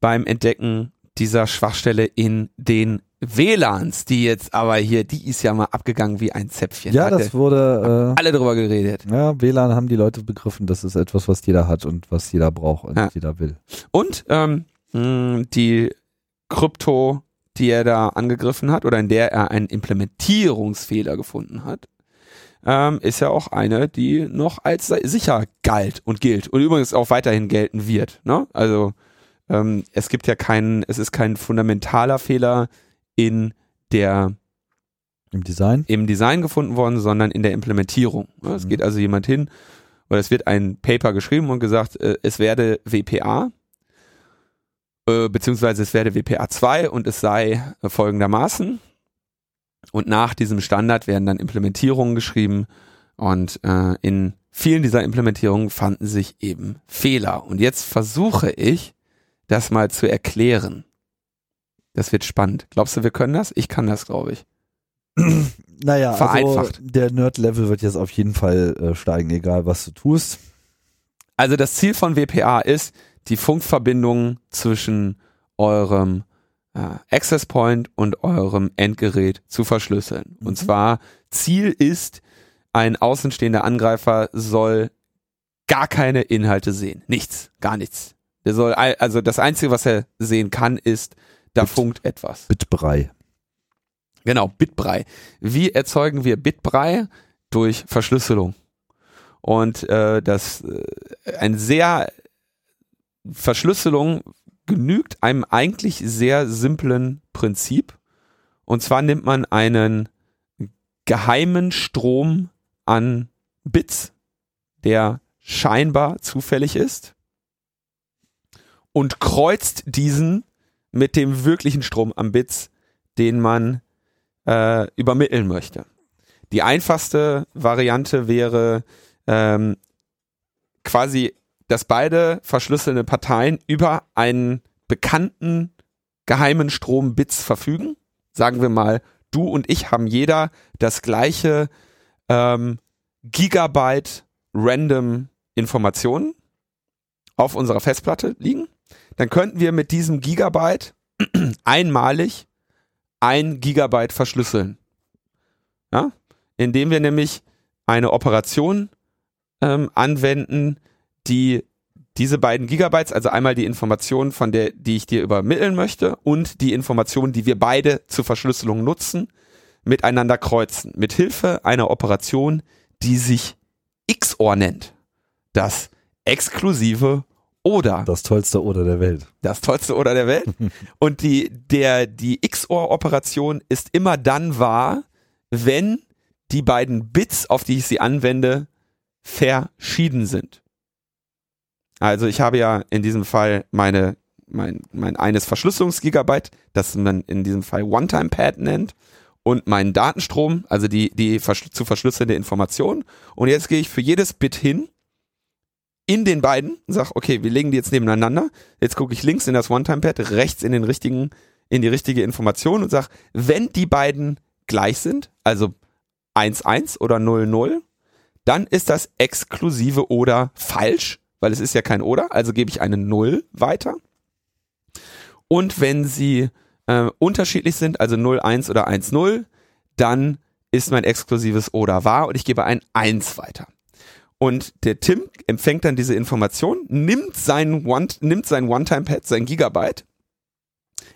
beim Entdecken dieser Schwachstelle in den WLANs, die jetzt aber hier, die ist ja mal abgegangen wie ein Zäpfchen. Ja, Hatte das wurde, alle drüber geredet. äh, ja, WLAN haben die Leute begriffen, das ist etwas, was jeder hat und was jeder braucht und Ja. jeder will. Und ähm, die Krypto, die er da angegriffen hat oder in der er einen Implementierungsfehler gefunden hat, ähm, ist ja auch eine, die noch als sicher galt und gilt und übrigens auch weiterhin gelten wird. Ne? Also ähm, es gibt ja keinen, es ist kein fundamentaler Fehler in der im Design? Im Design gefunden worden, sondern in der Implementierung. Es mhm. geht also jemand hin, oder es wird ein Paper geschrieben und gesagt, äh, es werde WPA, äh, beziehungsweise es werde WPA 2 und es sei folgendermaßen. Und nach diesem Standard werden dann Implementierungen geschrieben und äh, in vielen dieser Implementierungen fanden sich eben Fehler. Und jetzt versuche ich, das mal zu erklären. Das wird spannend. Glaubst du, wir können das? Ich kann das, glaube ich. naja, also Vereinfacht. Also der Nerd-Level wird jetzt auf jeden Fall äh, steigen, egal was du tust. Also das Ziel von WPA ist, die Funkverbindung zwischen eurem äh, Access Point und eurem Endgerät zu verschlüsseln. Mhm. Und zwar Ziel ist, ein außenstehender Angreifer soll gar keine Inhalte sehen. Nichts, gar nichts. Der soll, also das Einzige, was er sehen kann, ist, da Bit, funkt etwas. Bitbrei. Genau, Bitbrei. Wie erzeugen wir Bitbrei? Durch Verschlüsselung. Und äh, das äh, ein sehr Verschlüsselung genügt einem eigentlich sehr simplen Prinzip. Und zwar nimmt man einen geheimen Strom an Bits, der scheinbar zufällig ist, und kreuzt diesen mit dem wirklichen Strom an Bits, den man äh, übermitteln möchte. Die einfachste Variante wäre ähm, quasi, dass beide verschlüsselte Parteien über einen bekannten geheimen Strom Bits verfügen. Sagen wir mal, du und ich haben jeder das gleiche ähm, Gigabyte random Informationen auf unserer Festplatte liegen. Dann könnten wir mit diesem Gigabyte einmalig ein Gigabyte verschlüsseln. Ja? Indem wir nämlich eine Operation ähm, anwenden, die diese beiden Gigabytes, also einmal die Information, von der, die ich dir übermitteln möchte und die Information, die wir beide zur Verschlüsselung nutzen, miteinander kreuzen. Mit Hilfe einer Operation, die sich XOR nennt. Das exklusive oder. Das tollste Oder der Welt. Das tollste Oder der Welt. Und die, der, die XOR-Operation ist immer dann wahr, wenn die beiden Bits, auf die ich sie anwende, verschieden sind. Also ich habe ja in diesem Fall meine, mein, mein eines Verschlüsselungsgigabyte, das man in diesem Fall One-Time-Pad nennt, und meinen Datenstrom, also die, die zu verschlüsselnde Information. Und jetzt gehe ich für jedes Bit hin in den beiden, sag, okay, wir legen die jetzt nebeneinander. Jetzt gucke ich links in das One-Time-Pad, rechts in den richtigen, in die richtige Information und sag, wenn die beiden gleich sind, also 1-1 oder 0-0, dann ist das exklusive oder falsch, weil es ist ja kein oder, also gebe ich eine 0 weiter. Und wenn sie äh, unterschiedlich sind, also 0-1 oder 1-0, dann ist mein exklusives oder wahr und ich gebe ein 1 weiter. Und der Tim empfängt dann diese Information, nimmt sein One, nimmt sein One-Time-Pad, sein Gigabyte,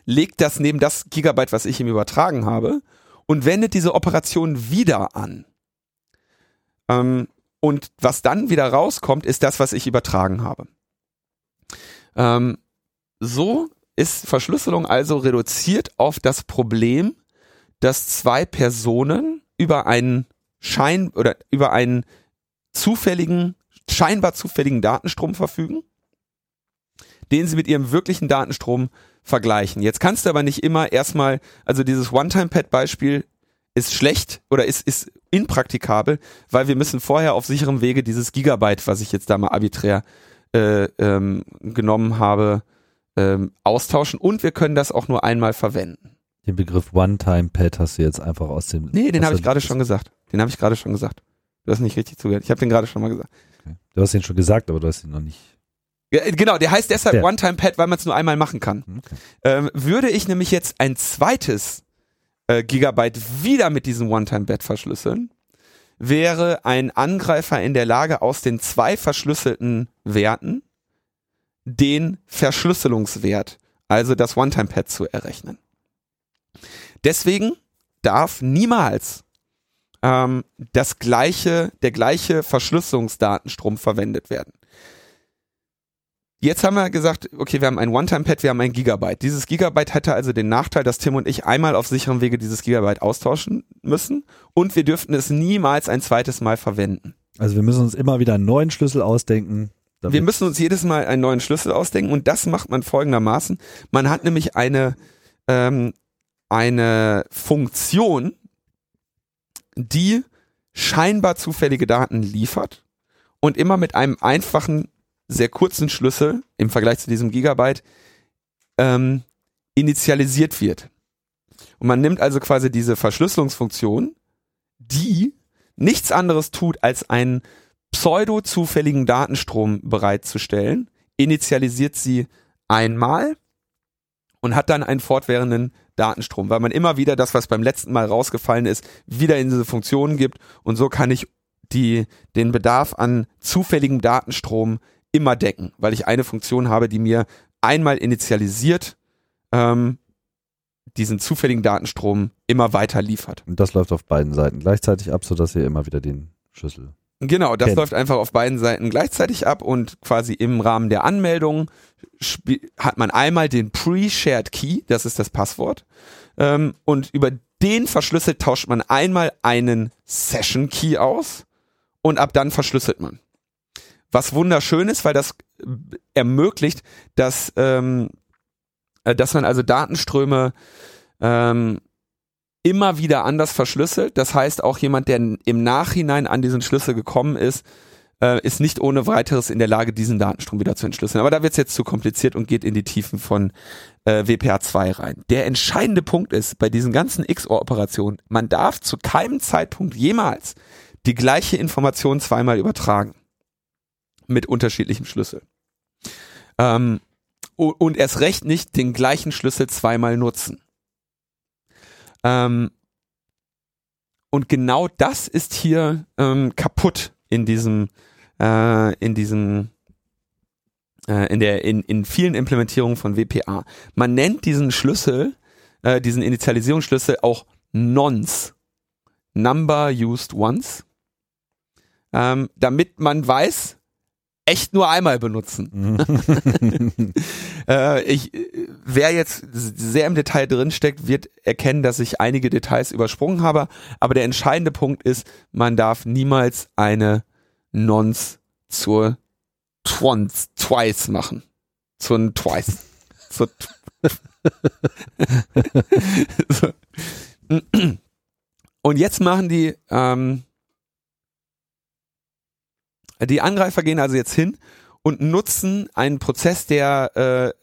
legt das neben das Gigabyte, was ich ihm übertragen habe, und wendet diese Operation wieder an. Ähm, und was dann wieder rauskommt, ist das, was ich übertragen habe. Ähm, so ist Verschlüsselung also reduziert auf das Problem, dass zwei Personen über einen Schein oder über einen zufälligen, scheinbar zufälligen Datenstrom verfügen, den sie mit ihrem wirklichen Datenstrom vergleichen. Jetzt kannst du aber nicht immer erstmal, also dieses One-Time-Pad-Beispiel ist schlecht oder ist, ist impraktikabel, weil wir müssen vorher auf sicherem Wege dieses Gigabyte, was ich jetzt da mal arbiträr äh, ähm, genommen habe, ähm, austauschen und wir können das auch nur einmal verwenden. Den Begriff One-Time-Pad hast du jetzt einfach aus dem. Nee, den habe ich gerade schon gesagt. Den habe ich gerade schon gesagt. Du hast nicht richtig zugehört. Ich habe den gerade schon mal gesagt. Okay. Du hast ihn schon gesagt, aber du hast ihn noch nicht. Ja, genau, der heißt deshalb One-Time-Pad, weil man es nur einmal machen kann. Okay. Ähm, würde ich nämlich jetzt ein zweites äh, Gigabyte wieder mit diesem One-Time-Pad verschlüsseln, wäre ein Angreifer in der Lage, aus den zwei verschlüsselten Werten den Verschlüsselungswert, also das One-Time-Pad zu errechnen. Deswegen darf niemals ähm, das gleiche, der gleiche Verschlüsselungsdatenstrom verwendet werden. Jetzt haben wir gesagt, okay, wir haben ein One-Time-Pad, wir haben ein Gigabyte. Dieses Gigabyte hätte also den Nachteil, dass Tim und ich einmal auf sicherem Wege dieses Gigabyte austauschen müssen und wir dürften es niemals ein zweites Mal verwenden. Also wir müssen uns immer wieder einen neuen Schlüssel ausdenken. Wir müssen uns jedes Mal einen neuen Schlüssel ausdenken und das macht man folgendermaßen. Man hat nämlich eine, ähm, eine Funktion, die scheinbar zufällige Daten liefert und immer mit einem einfachen sehr kurzen Schlüssel im Vergleich zu diesem Gigabyte ähm, initialisiert wird. Und man nimmt also quasi diese Verschlüsselungsfunktion, die nichts anderes tut, als einen pseudo-zufälligen Datenstrom bereitzustellen, initialisiert sie einmal und hat dann einen fortwährenden Datenstrom, weil man immer wieder das, was beim letzten Mal rausgefallen ist, wieder in diese Funktionen gibt und so kann ich die, den Bedarf an zufälligem Datenstrom immer decken, weil ich eine Funktion habe, die mir einmal initialisiert ähm, diesen zufälligen Datenstrom immer weiter liefert. Und das läuft auf beiden Seiten gleichzeitig ab, sodass ihr immer wieder den Schlüssel. Genau, das kennt. läuft einfach auf beiden Seiten gleichzeitig ab und quasi im Rahmen der Anmeldung hat man einmal den Pre-Shared Key, das ist das Passwort, ähm, und über den verschlüsselt tauscht man einmal einen Session Key aus und ab dann verschlüsselt man was wunderschön ist, weil das ermöglicht, dass, ähm, äh, dass man also Datenströme ähm, immer wieder anders verschlüsselt. Das heißt, auch jemand, der im Nachhinein an diesen Schlüssel gekommen ist, äh, ist nicht ohne weiteres in der Lage, diesen Datenstrom wieder zu entschlüsseln. Aber da wird es jetzt zu kompliziert und geht in die Tiefen von äh, WPA2 rein. Der entscheidende Punkt ist bei diesen ganzen XOR-Operationen, man darf zu keinem Zeitpunkt jemals die gleiche Information zweimal übertragen mit unterschiedlichem Schlüssel. Ähm, und erst recht nicht den gleichen Schlüssel zweimal nutzen. Ähm, und genau das ist hier ähm, kaputt in diesem, äh, in diesem, äh, in der, in, in vielen Implementierungen von WPA. Man nennt diesen Schlüssel, äh, diesen Initialisierungsschlüssel auch Nonce. Number used once. Ähm, damit man weiß, echt nur einmal benutzen. äh, ich, wer jetzt sehr im Detail drin steckt, wird erkennen, dass ich einige Details übersprungen habe. Aber der entscheidende Punkt ist, man darf niemals eine Nonce zur Twons, Twice machen. Zur Twice. Zur so. Und jetzt machen die ähm, die Angreifer gehen also jetzt hin und nutzen einen Prozess, der,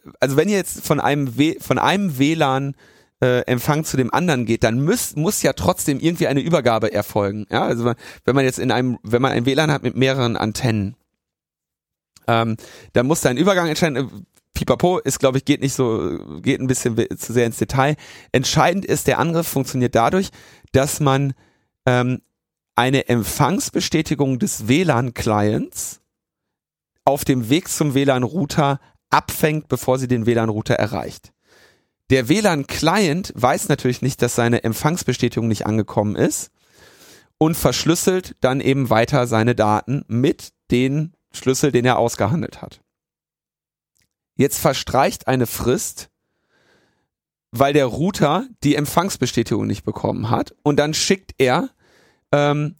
äh, also wenn ihr jetzt von einem, w von einem WLAN äh, Empfang zu dem anderen geht, dann muss, muss ja trotzdem irgendwie eine Übergabe erfolgen. Ja, also wenn man jetzt in einem, wenn man ein WLAN hat mit mehreren Antennen, ähm, dann muss da ein Übergang entscheiden. Pipapo ist, glaube ich, geht nicht so, geht ein bisschen zu sehr ins Detail. Entscheidend ist, der Angriff funktioniert dadurch, dass man ähm, eine Empfangsbestätigung des WLAN-Clients auf dem Weg zum WLAN-Router abfängt, bevor sie den WLAN-Router erreicht. Der WLAN-Client weiß natürlich nicht, dass seine Empfangsbestätigung nicht angekommen ist und verschlüsselt dann eben weiter seine Daten mit den Schlüssel, den er ausgehandelt hat. Jetzt verstreicht eine Frist, weil der Router die Empfangsbestätigung nicht bekommen hat und dann schickt er ähm,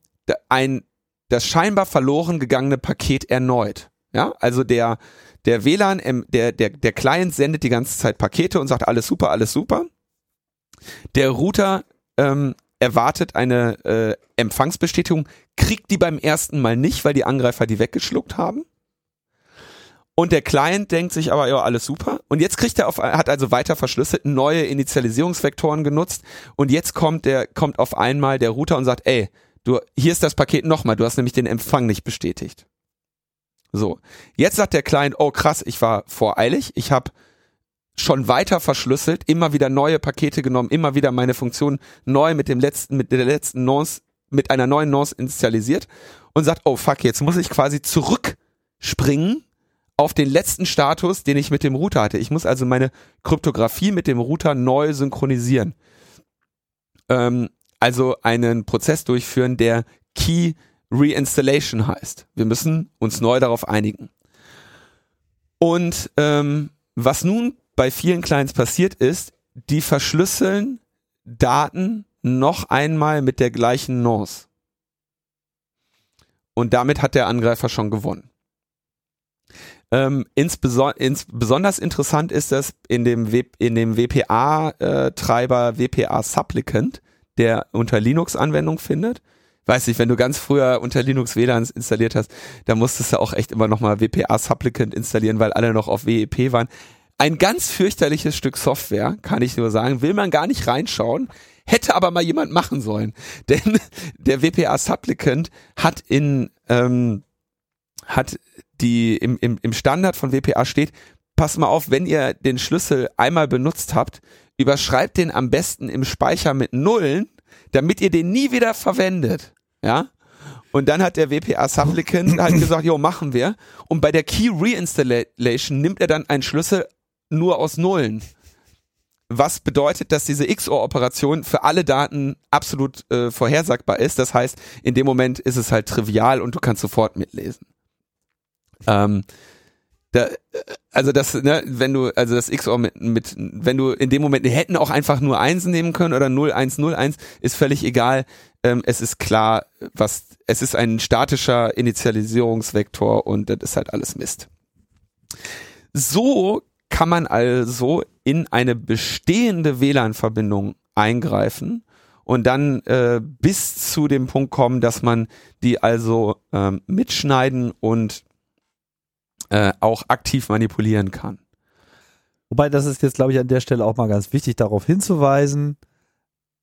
ein das scheinbar verloren gegangene Paket erneut. Ja, also der der WLAN, der der der Client sendet die ganze Zeit Pakete und sagt alles super, alles super. Der Router ähm, erwartet eine äh, Empfangsbestätigung, kriegt die beim ersten Mal nicht, weil die Angreifer die weggeschluckt haben. Und der Client denkt sich aber, ja, alles super. Und jetzt kriegt er auf, hat also weiter verschlüsselt neue Initialisierungsvektoren genutzt. Und jetzt kommt der, kommt auf einmal der Router und sagt, ey, du, hier ist das Paket nochmal. Du hast nämlich den Empfang nicht bestätigt. So. Jetzt sagt der Client, oh krass, ich war voreilig. Ich habe schon weiter verschlüsselt, immer wieder neue Pakete genommen, immer wieder meine Funktion neu mit dem letzten, mit der letzten Nonce, mit einer neuen Nonce initialisiert und sagt, oh fuck, jetzt muss ich quasi zurückspringen auf den letzten Status, den ich mit dem Router hatte. Ich muss also meine Kryptographie mit dem Router neu synchronisieren. Ähm, also einen Prozess durchführen, der Key Reinstallation heißt. Wir müssen uns neu darauf einigen. Und ähm, was nun bei vielen Clients passiert ist, die verschlüsseln Daten noch einmal mit der gleichen Nonce. Und damit hat der Angreifer schon gewonnen. Ähm, insbeson ins besonders interessant ist das in dem, w in dem WPA-Treiber äh, WPA Supplicant, der unter Linux-Anwendung findet. Weiß nicht, wenn du ganz früher unter Linux WLAN installiert hast, da musstest du auch echt immer nochmal WPA Supplicant installieren, weil alle noch auf WEP waren. Ein ganz fürchterliches Stück Software, kann ich nur sagen, will man gar nicht reinschauen, hätte aber mal jemand machen sollen. Denn der WPA Supplicant hat in, ähm, hat die, im, im, im Standard von WPA steht, pass mal auf, wenn ihr den Schlüssel einmal benutzt habt, überschreibt den am besten im Speicher mit Nullen, damit ihr den nie wieder verwendet. Ja? Und dann hat der WPA Supplicant halt gesagt, jo, machen wir. Und bei der Key Reinstallation nimmt er dann einen Schlüssel nur aus Nullen. Was bedeutet, dass diese XOR-Operation für alle Daten absolut äh, vorhersagbar ist. Das heißt, in dem Moment ist es halt trivial und du kannst sofort mitlesen. Ähm, da, also das, ne, wenn du, also das XOR mit, mit, wenn du in dem Moment, die hätten auch einfach nur eins nehmen können oder 0101, ist völlig egal. Ähm, es ist klar, was, es ist ein statischer Initialisierungsvektor und das ist halt alles Mist. So kann man also in eine bestehende WLAN-Verbindung eingreifen und dann äh, bis zu dem Punkt kommen, dass man die also ähm, mitschneiden und äh, auch aktiv manipulieren kann. Wobei, das ist jetzt, glaube ich, an der Stelle auch mal ganz wichtig, darauf hinzuweisen,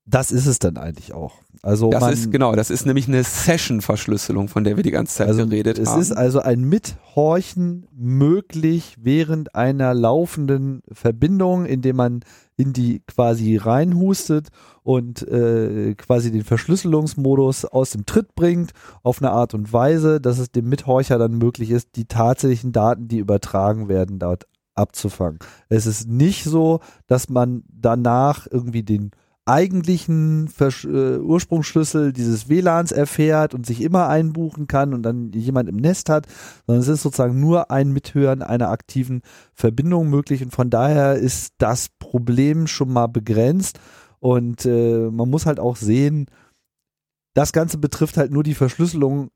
das ist es dann eigentlich auch. Also das man, ist genau, das ist nämlich eine Session-Verschlüsselung, von der wir die ganze Zeit also geredet es haben. Es ist also ein Mithorchen möglich während einer laufenden Verbindung, indem man in die quasi reinhustet und äh, quasi den Verschlüsselungsmodus aus dem Tritt bringt auf eine Art und Weise, dass es dem Mithorcher dann möglich ist, die tatsächlichen Daten, die übertragen werden, dort abzufangen. Es ist nicht so, dass man danach irgendwie den eigentlichen Versch äh, Ursprungsschlüssel dieses WLANs erfährt und sich immer einbuchen kann und dann jemand im Nest hat, sondern es ist sozusagen nur ein Mithören einer aktiven Verbindung möglich und von daher ist das Problem schon mal begrenzt und äh, man muss halt auch sehen, das Ganze betrifft halt nur die Verschlüsselung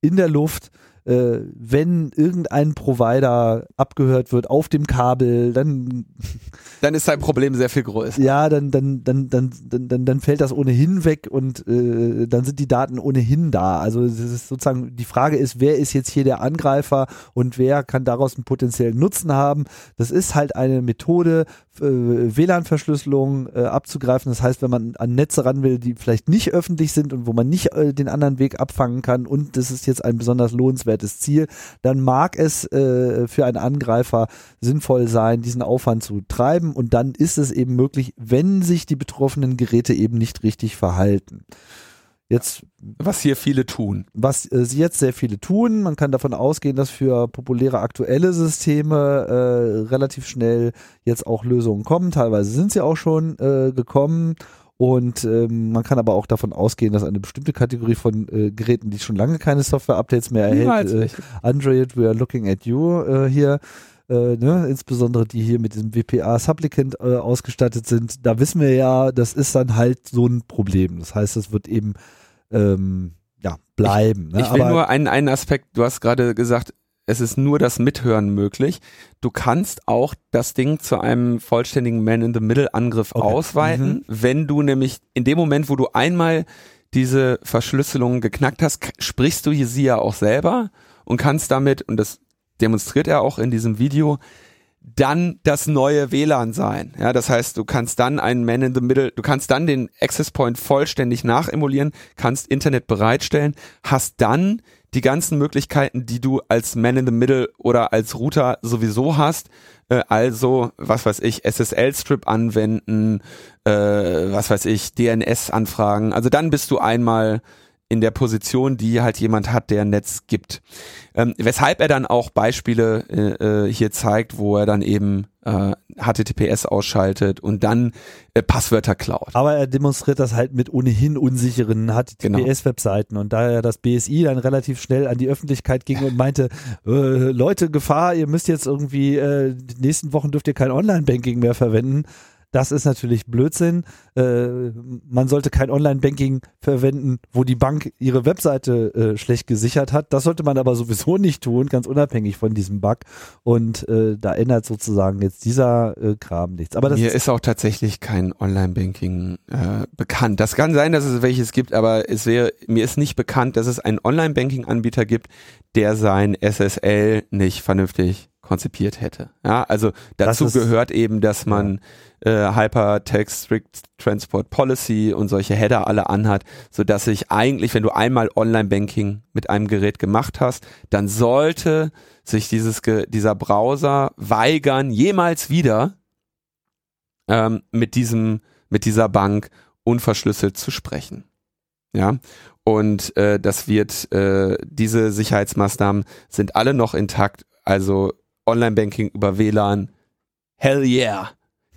in der Luft äh, wenn irgendein Provider abgehört wird auf dem Kabel, dann dann ist sein Problem sehr viel größer. Ja, dann dann dann dann dann dann, dann fällt das ohnehin weg und äh, dann sind die Daten ohnehin da. Also es ist sozusagen die Frage ist, wer ist jetzt hier der Angreifer und wer kann daraus einen potenziellen Nutzen haben? Das ist halt eine Methode, WLAN-Verschlüsselung äh, abzugreifen. Das heißt, wenn man an Netze ran will, die vielleicht nicht öffentlich sind und wo man nicht äh, den anderen Weg abfangen kann und das ist jetzt ein besonders lohnenswertes Ziel, dann mag es äh, für einen Angreifer sinnvoll sein, diesen Aufwand zu treiben und dann ist es eben möglich, wenn sich die betroffenen Geräte eben nicht richtig verhalten. Jetzt, was hier viele tun. Was äh, jetzt sehr viele tun. Man kann davon ausgehen, dass für populäre aktuelle Systeme äh, relativ schnell jetzt auch Lösungen kommen. Teilweise sind sie auch schon äh, gekommen. Und ähm, man kann aber auch davon ausgehen, dass eine bestimmte Kategorie von äh, Geräten, die schon lange keine Software-Updates mehr erhält, äh, Android, we are looking at you äh, hier, äh, ne, insbesondere die hier mit diesem WPA Supplicant äh, ausgestattet sind, da wissen wir ja, das ist dann halt so ein Problem. Das heißt, es wird eben ähm, ja, bleiben. Ich, ne? ich will aber, nur einen, einen Aspekt, du hast gerade gesagt, es ist nur das Mithören möglich. Du kannst auch das Ding zu einem vollständigen Man-in-the-Middle-Angriff okay. ausweiten, mhm. wenn du nämlich in dem Moment, wo du einmal diese Verschlüsselung geknackt hast, sprichst du sie ja auch selber und kannst damit, und das demonstriert er auch in diesem Video, dann das neue WLAN sein. Ja, das heißt, du kannst dann einen Man in the Middle, du kannst dann den Access Point vollständig nachemulieren, kannst Internet bereitstellen, hast dann die ganzen Möglichkeiten, die du als Man in the Middle oder als Router sowieso hast. Äh, also, was weiß ich, SSL-Strip anwenden, äh, was weiß ich, DNS-Anfragen. Also dann bist du einmal in der Position, die halt jemand hat, der ein Netz gibt. Ähm, weshalb er dann auch Beispiele äh, äh hier zeigt, wo er dann eben äh, HTTPS ausschaltet und dann äh, Passwörter klaut. Aber er demonstriert das halt mit ohnehin unsicheren HTTPS-Webseiten genau. und da er das BSI dann relativ schnell an die Öffentlichkeit ging und meinte, äh, Leute, Gefahr, ihr müsst jetzt irgendwie, äh, die nächsten Wochen dürft ihr kein Online-Banking mehr verwenden, das ist natürlich Blödsinn. Äh, man sollte kein Online-Banking verwenden, wo die Bank ihre Webseite äh, schlecht gesichert hat. Das sollte man aber sowieso nicht tun, ganz unabhängig von diesem Bug. Und äh, da ändert sozusagen jetzt dieser äh, Kram nichts. Aber das Mir ist, ist auch tatsächlich kein Online-Banking äh, bekannt. Das kann sein, dass es welches gibt, aber es wäre mir ist nicht bekannt, dass es einen Online-Banking-Anbieter gibt, der sein SSL nicht vernünftig konzipiert hätte. Ja, also dazu gehört eben, dass man ja. äh, Hypertext Strict Transport Policy und solche Header alle anhat, so dass sich eigentlich, wenn du einmal Online-Banking mit einem Gerät gemacht hast, dann sollte sich dieses dieser Browser weigern, jemals wieder ähm, mit diesem mit dieser Bank unverschlüsselt zu sprechen. Ja, und äh, das wird, äh, diese Sicherheitsmaßnahmen sind alle noch intakt. Also Online-Banking über WLAN, hell yeah.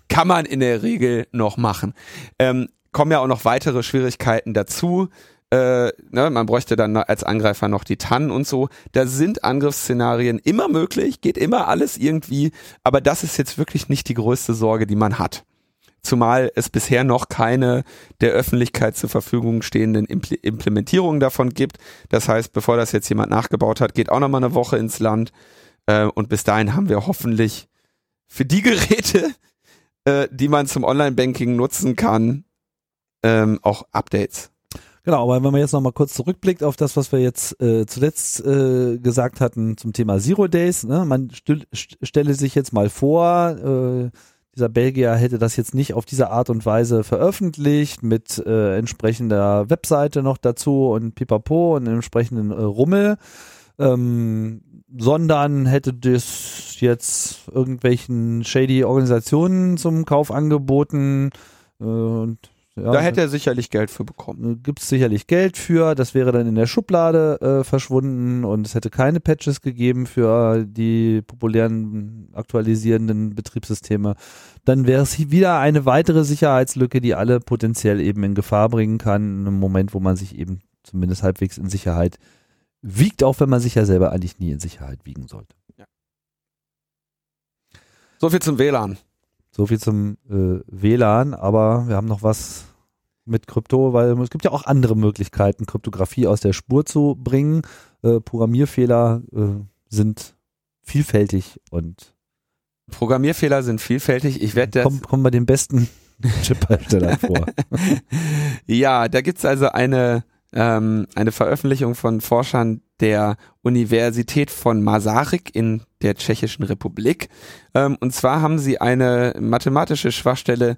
Kann man in der Regel noch machen. Ähm, kommen ja auch noch weitere Schwierigkeiten dazu. Äh, ne, man bräuchte dann als Angreifer noch die TAN und so. Da sind Angriffsszenarien immer möglich, geht immer alles irgendwie, aber das ist jetzt wirklich nicht die größte Sorge, die man hat. Zumal es bisher noch keine der Öffentlichkeit zur Verfügung stehenden Impl Implementierungen davon gibt. Das heißt, bevor das jetzt jemand nachgebaut hat, geht auch noch mal eine Woche ins Land. Äh, und bis dahin haben wir hoffentlich für die Geräte, äh, die man zum Online-Banking nutzen kann, ähm, auch Updates. Genau, aber wenn man jetzt nochmal kurz zurückblickt auf das, was wir jetzt äh, zuletzt äh, gesagt hatten zum Thema Zero Days, ne? man st stelle sich jetzt mal vor, äh, dieser Belgier hätte das jetzt nicht auf diese Art und Weise veröffentlicht mit äh, entsprechender Webseite noch dazu und Pipapo und entsprechenden äh, Rummel. Ähm, sondern hätte das jetzt irgendwelchen shady Organisationen zum Kauf angeboten. Äh, und, ja, da hätte er sicherlich Geld für bekommen. Äh, Gibt es sicherlich Geld für, das wäre dann in der Schublade äh, verschwunden und es hätte keine Patches gegeben für die populären aktualisierenden Betriebssysteme. Dann wäre es wieder eine weitere Sicherheitslücke, die alle potenziell eben in Gefahr bringen kann, im Moment, wo man sich eben zumindest halbwegs in Sicherheit wiegt, auch wenn man sich ja selber eigentlich nie in Sicherheit wiegen sollte. Ja. So viel zum WLAN. So viel zum äh, WLAN, aber wir haben noch was mit Krypto, weil es gibt ja auch andere Möglichkeiten, Kryptographie aus der Spur zu bringen. Äh, Programmierfehler äh, sind vielfältig und Programmierfehler sind vielfältig. Ich werde. Kommen, kommen bei den besten Chipherstellern vor. ja, da gibt's also eine ähm, eine Veröffentlichung von Forschern der Universität von Masaryk in der Tschechischen Republik. Ähm, und zwar haben sie eine mathematische Schwachstelle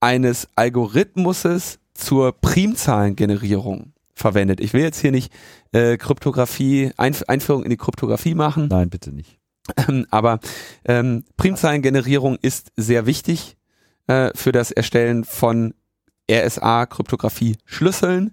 eines Algorithmuses zur Primzahlengenerierung verwendet. Ich will jetzt hier nicht äh, Kryptographie, Einf Einführung in die Kryptographie machen. Nein, bitte nicht. Ähm, aber ähm, Primzahlengenerierung ist sehr wichtig äh, für das Erstellen von RSA-Kryptographie-Schlüsseln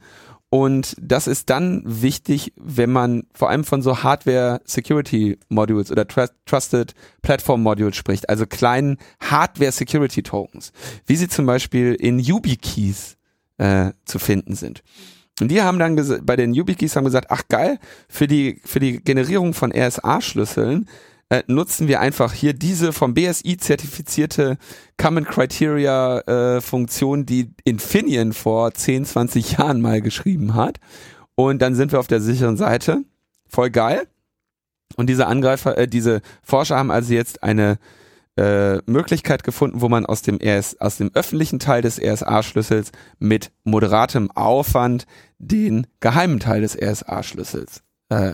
und das ist dann wichtig, wenn man vor allem von so Hardware Security Modules oder Trusted Platform Modules spricht, also kleinen Hardware Security Tokens, wie sie zum Beispiel in YubiKeys äh, zu finden sind. Und die haben dann bei den YubiKeys haben gesagt, ach geil, für die, für die Generierung von RSA-Schlüsseln äh, nutzen wir einfach hier diese vom BSI zertifizierte Common Criteria äh, Funktion, die Infineon vor 10, 20 Jahren mal geschrieben hat. Und dann sind wir auf der sicheren Seite. Voll geil. Und diese Angreifer, äh, diese Forscher haben also jetzt eine äh, Möglichkeit gefunden, wo man aus dem RS, aus dem öffentlichen Teil des RSA-Schlüssels mit moderatem Aufwand den geheimen Teil des RSA-Schlüssels äh,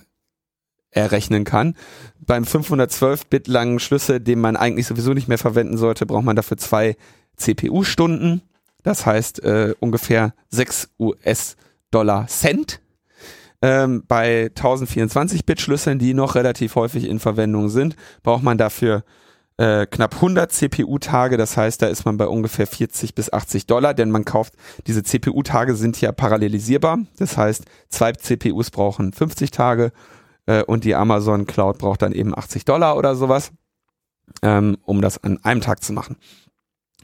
errechnen kann. Beim 512-Bit langen Schlüssel, den man eigentlich sowieso nicht mehr verwenden sollte, braucht man dafür zwei CPU-Stunden. Das heißt äh, ungefähr 6 US-Dollar Cent. Ähm, bei 1024-Bit-Schlüsseln, die noch relativ häufig in Verwendung sind, braucht man dafür äh, knapp 100 CPU-Tage, das heißt, da ist man bei ungefähr 40 bis 80 Dollar, denn man kauft, diese CPU-Tage sind ja parallelisierbar, das heißt, zwei CPUs brauchen 50 Tage äh, und die Amazon Cloud braucht dann eben 80 Dollar oder sowas, ähm, um das an einem Tag zu machen.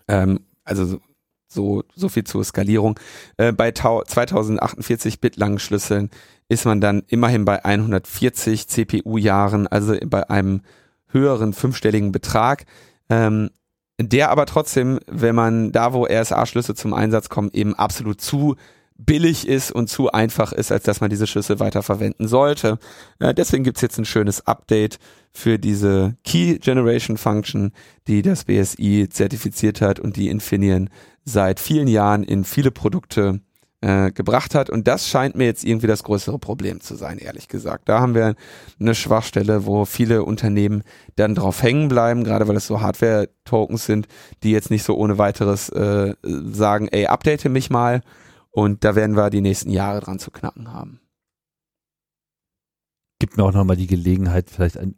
Ähm, also so, so viel zur Skalierung. Äh, bei 2048 Bit langen Schlüsseln ist man dann immerhin bei 140 CPU-Jahren, also bei einem höheren fünfstelligen Betrag, ähm, der aber trotzdem, wenn man da, wo RSA-Schlüssel zum Einsatz kommen, eben absolut zu billig ist und zu einfach ist, als dass man diese Schlüssel weiter verwenden sollte. Äh, deswegen gibt's jetzt ein schönes Update für diese Key Generation Function, die das BSI zertifiziert hat und die Infineon seit vielen Jahren in viele Produkte äh, gebracht hat. Und das scheint mir jetzt irgendwie das größere Problem zu sein, ehrlich gesagt. Da haben wir eine Schwachstelle, wo viele Unternehmen dann drauf hängen bleiben, gerade weil es so Hardware-Tokens sind, die jetzt nicht so ohne weiteres äh, sagen, ey, update mich mal. Und da werden wir die nächsten Jahre dran zu knacken haben. Gibt mir auch nochmal die Gelegenheit, vielleicht ein,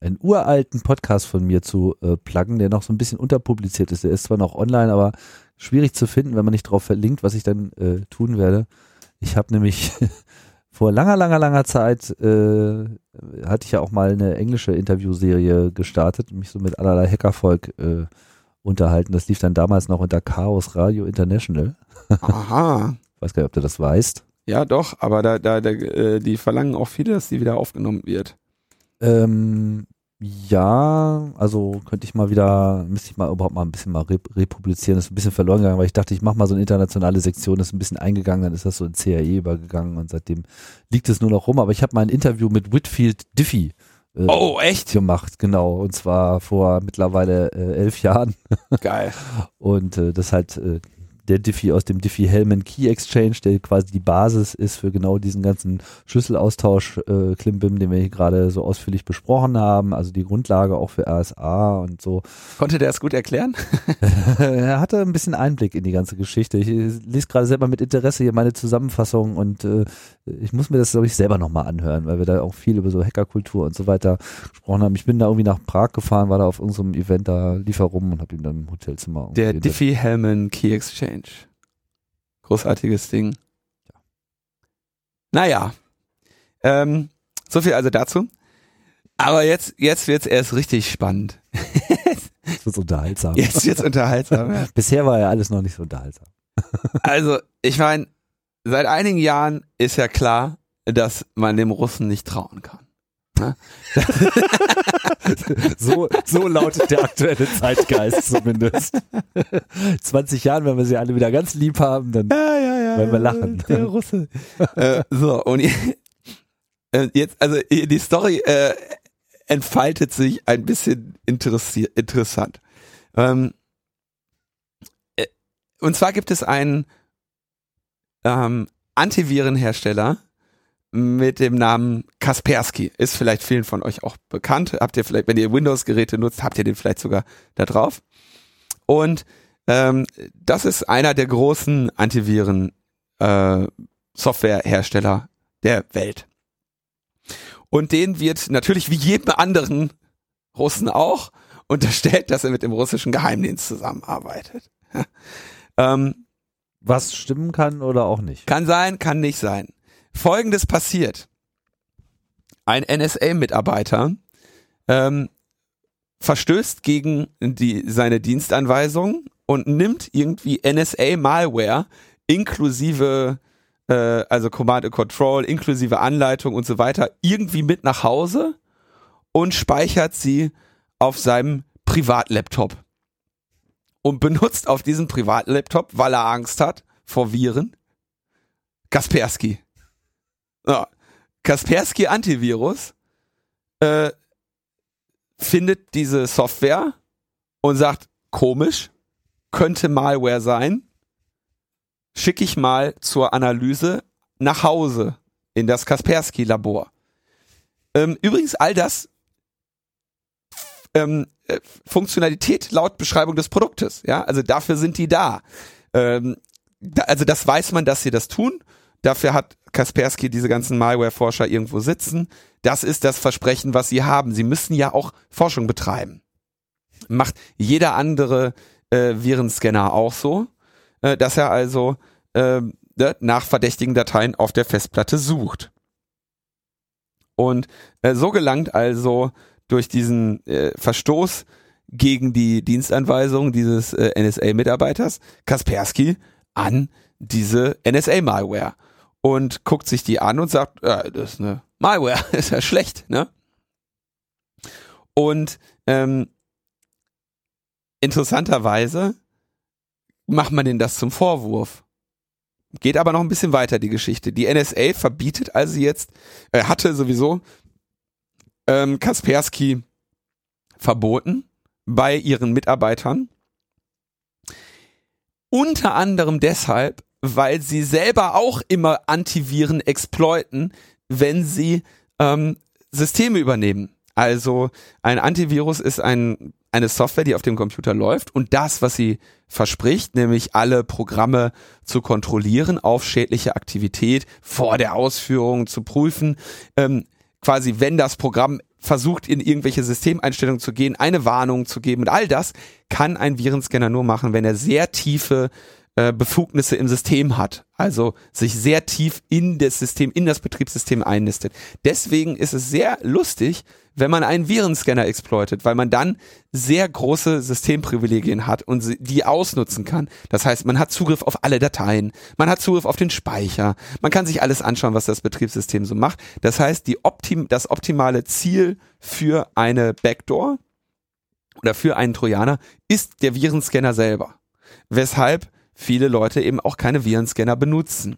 einen uralten Podcast von mir zu äh, pluggen, der noch so ein bisschen unterpubliziert ist. Der ist zwar noch online, aber schwierig zu finden, wenn man nicht drauf verlinkt, was ich dann äh, tun werde. Ich habe nämlich vor langer, langer, langer Zeit äh, hatte ich ja auch mal eine englische Interviewserie gestartet mich so mit allerlei Hackervolk äh, unterhalten. Das lief dann damals noch unter Chaos Radio International. Aha. Weiß gar nicht, ob du das weißt. Ja, doch, aber da, da, da äh, die verlangen auch viele, dass die wieder aufgenommen wird. Ähm, ja, also könnte ich mal wieder, müsste ich mal überhaupt mal ein bisschen mal rep republizieren. Das ist ein bisschen verloren gegangen, weil ich dachte, ich mache mal so eine internationale Sektion, das ist ein bisschen eingegangen, dann ist das so in CAE übergegangen und seitdem liegt es nur noch rum. Aber ich habe mal ein Interview mit Whitfield Diffie äh, oh, echt? gemacht, genau. Und zwar vor mittlerweile äh, elf Jahren. Geil. und äh, das halt äh, der Diffie aus dem Diffie-Hellman Key Exchange, der quasi die Basis ist für genau diesen ganzen Schlüsselaustausch äh, Klimbim, den wir hier gerade so ausführlich besprochen haben, also die Grundlage auch für RSA und so. Konnte der es gut erklären? er hatte ein bisschen Einblick in die ganze Geschichte. Ich lese gerade selber mit Interesse hier meine Zusammenfassung und äh, ich muss mir das, glaube ich, selber nochmal anhören, weil wir da auch viel über so Hackerkultur und so weiter gesprochen haben. Ich bin da irgendwie nach Prag gefahren, war da auf irgendeinem Event da, lief rum und habe ihm dann im Hotelzimmer. Der Diffie-Hellman Key Exchange. Change. Großartiges Ding. Ja. Naja. Ähm, so viel also dazu. Aber jetzt, jetzt wird's erst richtig spannend. jetzt wird's unterhaltsam. Jetzt wird's unterhaltsam. Ja. Bisher war ja alles noch nicht so unterhaltsam. also, ich meine, seit einigen Jahren ist ja klar, dass man dem Russen nicht trauen kann. Ne? so, so lautet der aktuelle Zeitgeist zumindest. 20 Jahren, wenn wir sie alle wieder ganz lieb haben, dann ja, ja, ja, werden wir lachen. Der Russe. äh, so, und äh, jetzt, also die Story äh, entfaltet sich ein bisschen interessant. Ähm, äh, und zwar gibt es einen ähm, Antivirenhersteller, mit dem Namen Kaspersky. Ist vielleicht vielen von euch auch bekannt. Habt ihr vielleicht, wenn ihr Windows-Geräte nutzt, habt ihr den vielleicht sogar da drauf. Und ähm, das ist einer der großen Antiviren äh, Softwarehersteller der Welt. Und den wird natürlich wie jedem anderen Russen auch unterstellt, dass er mit dem russischen Geheimdienst zusammenarbeitet. ähm, Was stimmen kann oder auch nicht. Kann sein, kann nicht sein. Folgendes passiert. Ein NSA-Mitarbeiter ähm, verstößt gegen die, seine Dienstanweisung und nimmt irgendwie NSA-Malware inklusive, äh, also Command and Control, inklusive Anleitung und so weiter, irgendwie mit nach Hause und speichert sie auf seinem Privatlaptop. Und benutzt auf diesem Privatlaptop, weil er Angst hat vor Viren, Kaspersky. Ja. Kaspersky Antivirus äh, findet diese Software und sagt, komisch, könnte Malware sein, schicke ich mal zur Analyse nach Hause in das Kaspersky-Labor. Ähm, übrigens, all das ähm, äh, Funktionalität laut Beschreibung des Produktes, ja, also dafür sind die da. Ähm, da also das weiß man, dass sie das tun Dafür hat Kaspersky diese ganzen Malware-Forscher irgendwo sitzen. Das ist das Versprechen, was sie haben. Sie müssen ja auch Forschung betreiben. macht jeder andere äh, Virenscanner auch so, äh, dass er also äh, nach verdächtigen Dateien auf der Festplatte sucht. Und äh, so gelangt also durch diesen äh, Verstoß gegen die Dienstanweisung dieses äh, NSA-Mitarbeiters Kaspersky an diese NSA-Malware und guckt sich die an und sagt, äh, das ist eine Malware, ist ja schlecht, ne? Und ähm, interessanterweise macht man denn das zum Vorwurf. Geht aber noch ein bisschen weiter, die Geschichte. Die NSA verbietet also jetzt, äh, hatte sowieso ähm, Kaspersky verboten bei ihren Mitarbeitern. Unter anderem deshalb, weil sie selber auch immer Antiviren exploiten, wenn sie ähm, Systeme übernehmen. Also ein Antivirus ist ein, eine Software, die auf dem Computer läuft und das, was sie verspricht, nämlich alle Programme zu kontrollieren auf schädliche Aktivität vor der Ausführung zu prüfen, ähm, quasi wenn das Programm versucht in irgendwelche Systemeinstellungen zu gehen, eine Warnung zu geben und all das kann ein Virenscanner nur machen, wenn er sehr tiefe äh, Befugnisse im System hat, also sich sehr tief in das System, in das Betriebssystem einnistet. Deswegen ist es sehr lustig, wenn man einen Virenscanner exploitet, weil man dann sehr große Systemprivilegien hat und die ausnutzen kann. Das heißt, man hat Zugriff auf alle Dateien, man hat Zugriff auf den Speicher, man kann sich alles anschauen, was das Betriebssystem so macht. Das heißt, die optim das optimale Ziel für eine Backdoor oder für einen Trojaner ist der Virenscanner selber. Weshalb viele Leute eben auch keine Virenscanner benutzen.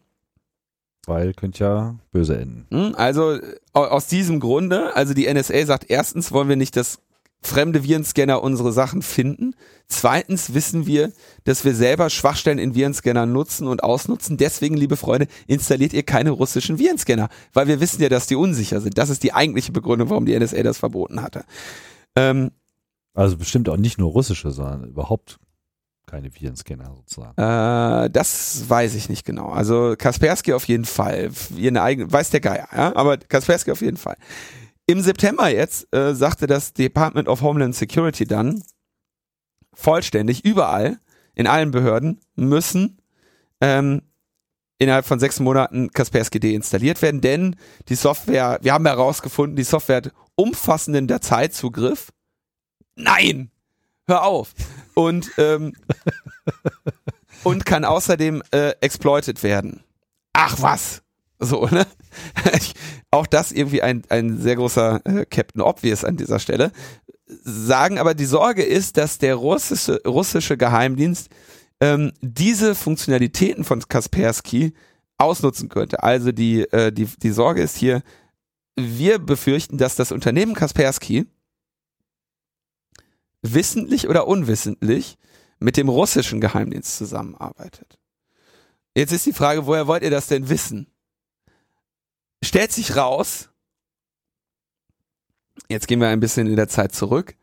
Weil könnte ja böse enden. Hm, also aus diesem Grunde, also die NSA sagt, erstens wollen wir nicht, dass fremde Virenscanner unsere Sachen finden. Zweitens wissen wir, dass wir selber Schwachstellen in Virenscannern nutzen und ausnutzen. Deswegen, liebe Freunde, installiert ihr keine russischen Virenscanner, weil wir wissen ja, dass die unsicher sind. Das ist die eigentliche Begründung, warum die NSA das verboten hatte. Ähm, also bestimmt auch nicht nur russische, sondern überhaupt keine Virenscanner sozusagen. Äh, das weiß ich nicht genau. Also Kaspersky auf jeden Fall. Ihren eigenen, weiß der Geier, ja? aber Kaspersky auf jeden Fall. Im September jetzt äh, sagte das Department of Homeland Security dann vollständig überall in allen Behörden müssen ähm, innerhalb von sechs Monaten Kaspersky deinstalliert werden, denn die Software, wir haben herausgefunden, die Software hat umfassenden Dateizugriff. Nein, hör auf und ähm, und kann außerdem äh, exploited werden. Ach was, so ne? Auch das irgendwie ein ein sehr großer äh, Captain Obvious an dieser Stelle. Sagen aber die Sorge ist, dass der russische russische Geheimdienst ähm, diese Funktionalitäten von Kaspersky ausnutzen könnte. Also die äh, die die Sorge ist hier, wir befürchten, dass das Unternehmen Kaspersky wissentlich oder unwissentlich mit dem russischen Geheimdienst zusammenarbeitet. Jetzt ist die Frage, woher wollt ihr das denn wissen? Stellt sich raus, jetzt gehen wir ein bisschen in der Zeit zurück.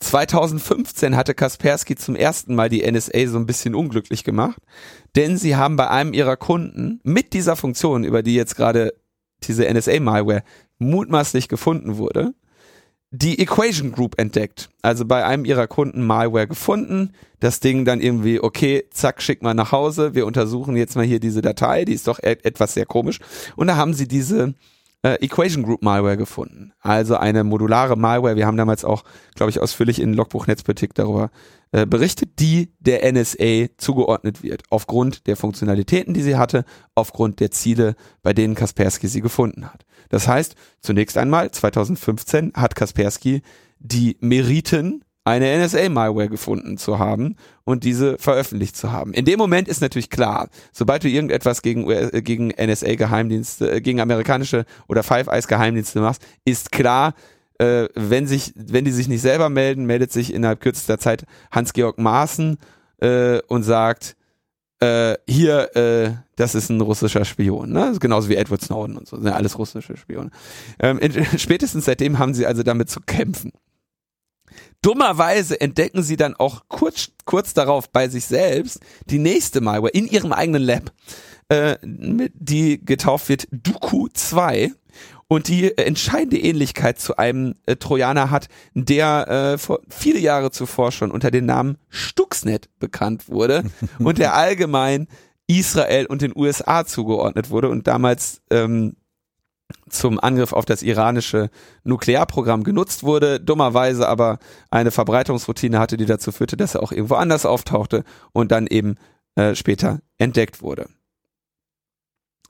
2015 hatte Kaspersky zum ersten Mal die NSA so ein bisschen unglücklich gemacht, denn sie haben bei einem ihrer Kunden mit dieser Funktion, über die jetzt gerade diese NSA-Malware mutmaßlich gefunden wurde, die Equation Group entdeckt. Also bei einem ihrer Kunden Malware gefunden. Das Ding dann irgendwie, okay, zack, schick mal nach Hause. Wir untersuchen jetzt mal hier diese Datei. Die ist doch e etwas sehr komisch. Und da haben sie diese äh, Equation Group Malware gefunden. Also eine modulare Malware. Wir haben damals auch, glaube ich, ausführlich in Logbuch Netzpolitik darüber äh, berichtet, die der NSA zugeordnet wird. Aufgrund der Funktionalitäten, die sie hatte, aufgrund der Ziele, bei denen Kaspersky sie gefunden hat. Das heißt, zunächst einmal, 2015 hat Kaspersky die Meriten eine NSA-Malware gefunden zu haben und diese veröffentlicht zu haben. In dem Moment ist natürlich klar, sobald du irgendetwas gegen, äh, gegen NSA-Geheimdienste, äh, gegen amerikanische oder Five Eyes-Geheimdienste machst, ist klar, äh, wenn sich, wenn die sich nicht selber melden, meldet sich innerhalb kürzester Zeit Hans-Georg Maaßen äh, und sagt, äh, hier, äh, das ist ein russischer Spion, ne? Genauso wie Edward Snowden und so, sind ja alles russische Spione. Ähm, in, spätestens seitdem haben sie also damit zu kämpfen. Dummerweise entdecken sie dann auch kurz, kurz darauf bei sich selbst die nächste Malware in ihrem eigenen Lab, äh, die getauft wird Duku 2 und die entscheidende Ähnlichkeit zu einem äh, Trojaner hat, der äh, vor viele Jahre zuvor schon unter dem Namen Stuxnet bekannt wurde und der allgemein Israel und den USA zugeordnet wurde und damals ähm, zum Angriff auf das iranische Nuklearprogramm genutzt wurde, dummerweise aber eine Verbreitungsroutine hatte, die dazu führte, dass er auch irgendwo anders auftauchte und dann eben äh, später entdeckt wurde.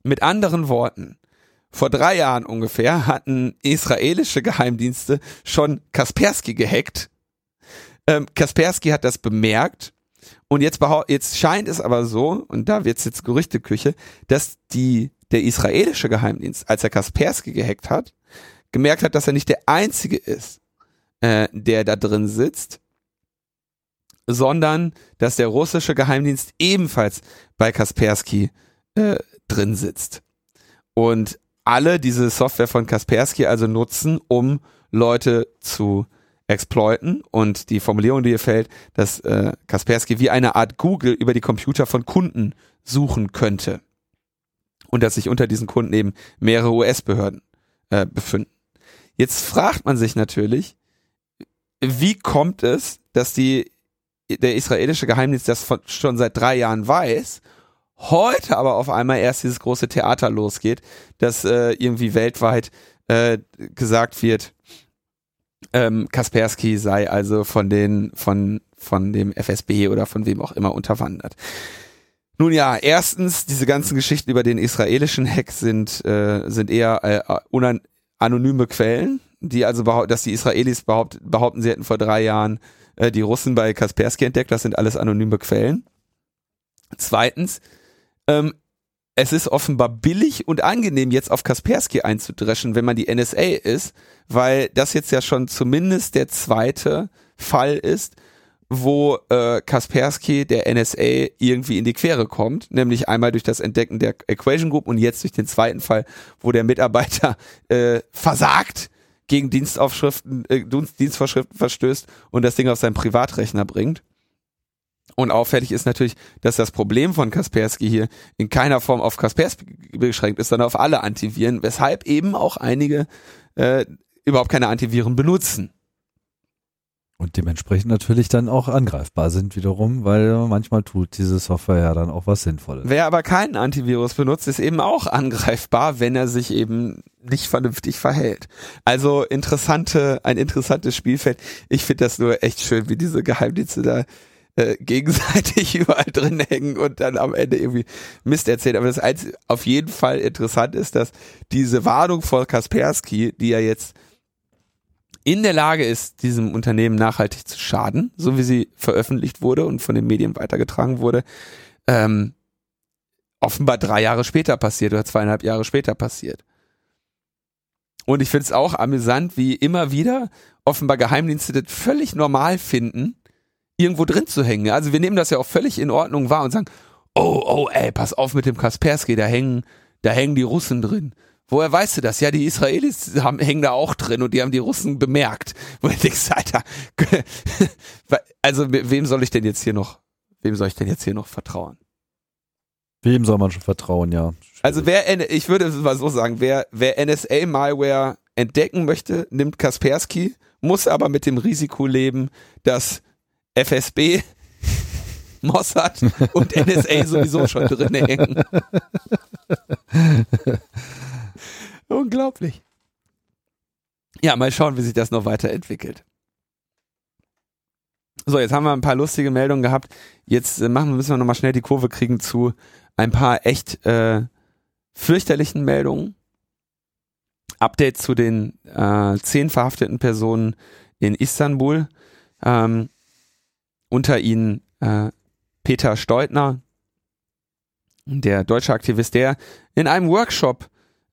Mit anderen Worten, vor drei Jahren ungefähr hatten israelische Geheimdienste schon Kaspersky gehackt. Ähm, Kaspersky hat das bemerkt und jetzt, jetzt scheint es aber so, und da wird es jetzt Gerüchteküche, dass die der israelische Geheimdienst, als er Kaspersky gehackt hat, gemerkt hat, dass er nicht der Einzige ist, äh, der da drin sitzt, sondern dass der russische Geheimdienst ebenfalls bei Kaspersky äh, drin sitzt. Und alle diese Software von Kaspersky also nutzen, um Leute zu exploiten. Und die Formulierung, die hier fällt, dass äh, Kaspersky wie eine Art Google über die Computer von Kunden suchen könnte und dass sich unter diesen Kunden eben mehrere US-Behörden äh, befinden. Jetzt fragt man sich natürlich, wie kommt es, dass die, der israelische Geheimdienst das von, schon seit drei Jahren weiß, heute aber auf einmal erst dieses große Theater losgeht, dass äh, irgendwie weltweit äh, gesagt wird, ähm, Kaspersky sei also von den von von dem FSB oder von wem auch immer unterwandert. Nun ja, erstens, diese ganzen Geschichten über den israelischen Hack sind, äh, sind eher äh, anonyme Quellen, die also behaupten, dass die Israelis behaupt, behaupten, sie hätten vor drei Jahren äh, die Russen bei Kaspersky entdeckt. Das sind alles anonyme Quellen. Zweitens, ähm, es ist offenbar billig und angenehm, jetzt auf Kaspersky einzudreschen, wenn man die NSA ist, weil das jetzt ja schon zumindest der zweite Fall ist, wo äh, Kaspersky der NSA irgendwie in die Quere kommt, nämlich einmal durch das Entdecken der Equation Group und jetzt durch den zweiten Fall, wo der Mitarbeiter äh, versagt, gegen Dienstaufschriften, äh, Dienstvorschriften verstößt und das Ding auf seinen Privatrechner bringt. Und auffällig ist natürlich, dass das Problem von Kaspersky hier in keiner Form auf Kaspersky beschränkt ist, sondern auf alle Antiviren, weshalb eben auch einige äh, überhaupt keine Antiviren benutzen. Und dementsprechend natürlich dann auch angreifbar sind wiederum, weil manchmal tut diese Software ja dann auch was Sinnvolles. Wer aber keinen Antivirus benutzt, ist eben auch angreifbar, wenn er sich eben nicht vernünftig verhält. Also interessante, ein interessantes Spielfeld. Ich finde das nur echt schön, wie diese Geheimdienste da äh, gegenseitig überall drin hängen und dann am Ende irgendwie Mist erzählen. Aber das Einzige, auf jeden Fall interessant ist, dass diese Warnung vor Kaspersky, die ja jetzt in der Lage ist, diesem Unternehmen nachhaltig zu schaden, so wie sie veröffentlicht wurde und von den Medien weitergetragen wurde, ähm, offenbar drei Jahre später passiert oder zweieinhalb Jahre später passiert. Und ich finde es auch amüsant, wie immer wieder offenbar Geheimdienste das völlig normal finden, irgendwo drin zu hängen. Also wir nehmen das ja auch völlig in Ordnung wahr und sagen, oh, oh, ey, pass auf mit dem Kaspersky, da hängen, da hängen die Russen drin. Woher weißt du das? Ja, die Israelis haben, hängen da auch drin und die haben die Russen bemerkt. Wo ich denke, Alter, also wem soll ich denn jetzt hier noch, wem soll ich denn jetzt hier noch vertrauen? Wem soll man schon vertrauen, ja. Schwierig. Also wer, ich würde es mal so sagen, wer, wer NSA-Malware entdecken möchte, nimmt Kaspersky, muss aber mit dem Risiko leben, dass FSB Mossad und NSA sowieso schon drin hängen. Unglaublich. Ja, mal schauen, wie sich das noch weiterentwickelt. So, jetzt haben wir ein paar lustige Meldungen gehabt. Jetzt äh, machen, müssen wir nochmal schnell die Kurve kriegen zu ein paar echt äh, fürchterlichen Meldungen. Update zu den äh, zehn verhafteten Personen in Istanbul. Ähm, unter ihnen äh, Peter Steutner, der deutsche Aktivist, der in einem Workshop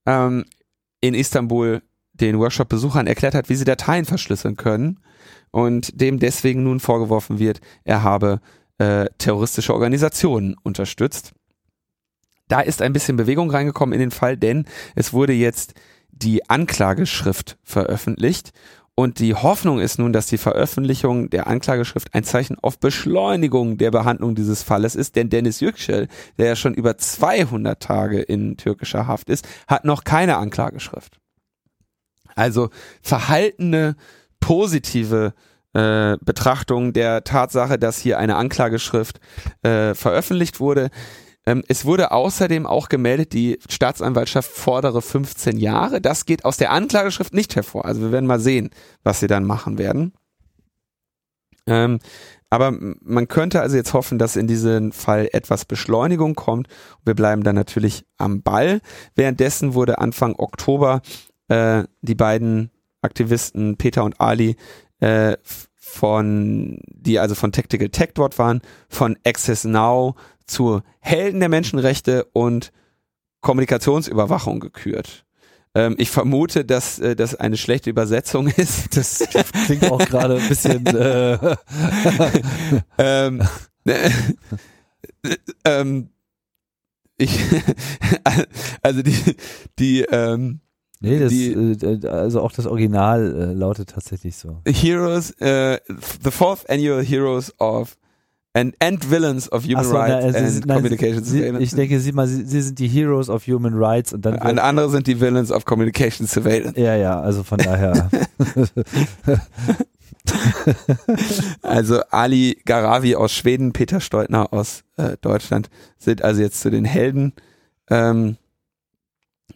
ähm, in Istanbul den Workshop-Besuchern erklärt hat, wie sie Dateien verschlüsseln können und dem deswegen nun vorgeworfen wird, er habe äh, terroristische Organisationen unterstützt. Da ist ein bisschen Bewegung reingekommen in den Fall, denn es wurde jetzt die Anklageschrift veröffentlicht und die Hoffnung ist nun, dass die Veröffentlichung der Anklageschrift ein Zeichen auf Beschleunigung der Behandlung dieses Falles ist, denn Dennis Yüksel, der ja schon über 200 Tage in türkischer Haft ist, hat noch keine Anklageschrift. Also verhaltene, positive äh, Betrachtung der Tatsache, dass hier eine Anklageschrift äh, veröffentlicht wurde. Ähm, es wurde außerdem auch gemeldet, die Staatsanwaltschaft fordere 15 Jahre. Das geht aus der Anklageschrift nicht hervor. Also wir werden mal sehen, was sie dann machen werden. Ähm, aber man könnte also jetzt hoffen, dass in diesem Fall etwas Beschleunigung kommt. Wir bleiben dann natürlich am Ball. Währenddessen wurde Anfang Oktober äh, die beiden Aktivisten Peter und Ali äh, von, die also von Tactical Tech dort waren, von Access Now zu Helden der Menschenrechte und Kommunikationsüberwachung gekürt. Ähm, ich vermute, dass äh, das eine schlechte Übersetzung ist. Das klingt auch gerade ein bisschen. Äh ähm, äh, ähm, ich, also die, die ähm, Nee, das, Die- äh, also auch das Original äh, lautet tatsächlich so. Heroes, äh, the fourth annual Heroes of and, and Villains of Human so, Rights na, also and nein, Communication Sie, Surveillance. ich denke, Sie, mal, Sie, Sie sind die Heroes of Human Rights und dann. und andere sind die Villains of Communication Surveillance. ja, ja, also von daher. Also Ali Garavi aus Schweden, Peter Steutner aus äh, Deutschland sind also jetzt zu den Helden ähm,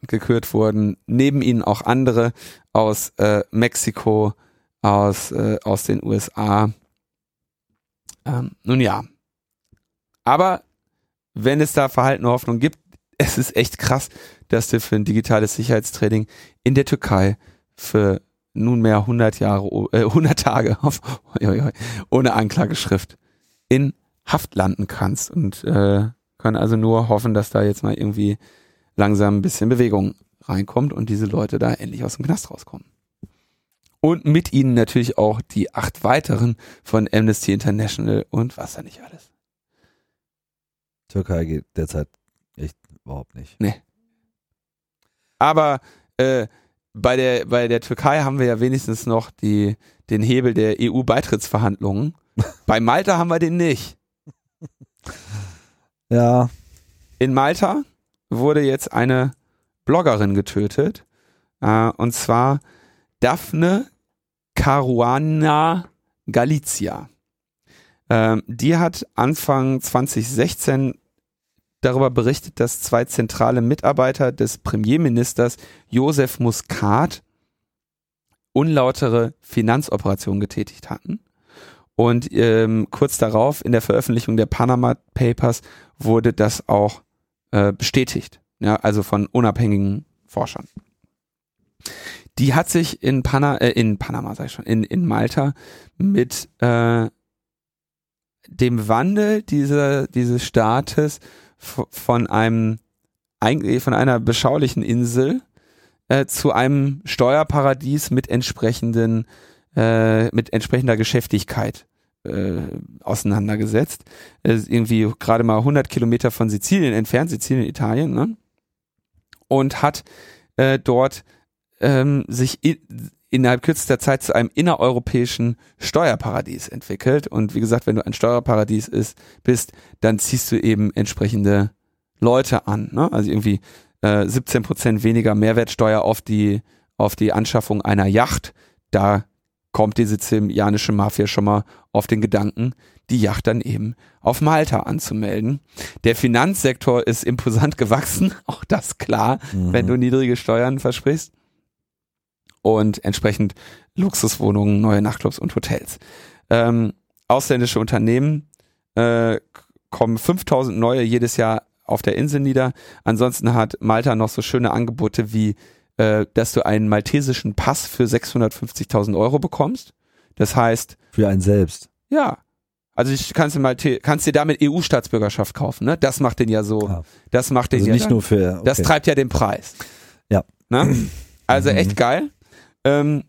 gekürt worden. Neben ihnen auch andere aus äh, Mexiko, aus, äh, aus den USA. Ähm, nun ja. Aber wenn es da verhaltene Hoffnung gibt, es ist echt krass, dass du für ein digitales Sicherheitstraining in der Türkei für nunmehr 100 Jahre, äh, 100 Tage auf, ohne Anklageschrift in Haft landen kannst und äh, können also nur hoffen, dass da jetzt mal irgendwie langsam ein bisschen Bewegung reinkommt und diese Leute da endlich aus dem Knast rauskommen. Und mit ihnen natürlich auch die acht weiteren von Amnesty International und was da nicht alles. Türkei geht derzeit echt überhaupt nicht. Aber äh, bei der bei der Türkei haben wir ja wenigstens noch die den Hebel der EU-Beitrittsverhandlungen. bei Malta haben wir den nicht. Ja, In Malta wurde jetzt eine Bloggerin getötet. Äh, und zwar Daphne Caruana Galizia. Ähm, die hat Anfang 2016 darüber berichtet, dass zwei zentrale Mitarbeiter des Premierministers Josef Muscat unlautere Finanzoperationen getätigt hatten. Und ähm, kurz darauf in der Veröffentlichung der Panama Papers wurde das auch äh, bestätigt, ja, also von unabhängigen Forschern. Die hat sich in, Pana äh, in Panama, sag ich schon, in, in Malta mit äh, dem Wandel dieser, dieses Staates von einem eigentlich von einer beschaulichen Insel äh, zu einem Steuerparadies mit entsprechenden äh, mit entsprechender Geschäftigkeit äh, auseinandergesetzt. Äh, irgendwie gerade mal 100 Kilometer von Sizilien entfernt, Sizilien, Italien, ne? Und hat äh, dort ähm, sich innerhalb kürzester Zeit zu einem innereuropäischen Steuerparadies entwickelt. Und wie gesagt, wenn du ein Steuerparadies ist, bist, dann ziehst du eben entsprechende Leute an. Ne? Also irgendwie äh, 17 Prozent weniger Mehrwertsteuer auf die, auf die Anschaffung einer Yacht. Da kommt die sizilianische Mafia schon mal auf den Gedanken, die Yacht dann eben auf Malta anzumelden. Der Finanzsektor ist imposant gewachsen, auch das klar, Mhm. wenn du niedrige Steuern versprichst. Und entsprechend Luxuswohnungen, neue Nachtclubs und Hotels. Ähm, ausländische Unternehmen äh, kommen 5000 neue jedes Jahr auf der Insel nieder. Ansonsten hat Malta noch so schöne Angebote wie, äh, dass du einen maltesischen Pass für 650.000 Euro bekommst. Das heißt, für einen selbst. ja, also ich kannst du Malte kannst dir damit EU-Staatsbürgerschaft kaufen, ne? Das macht den ja so, Ah. das macht den Also ja nicht dann- nur für. Okay. das treibt ja den Preis. Ja. Ne? Also Mhm. echt geil. Ähm,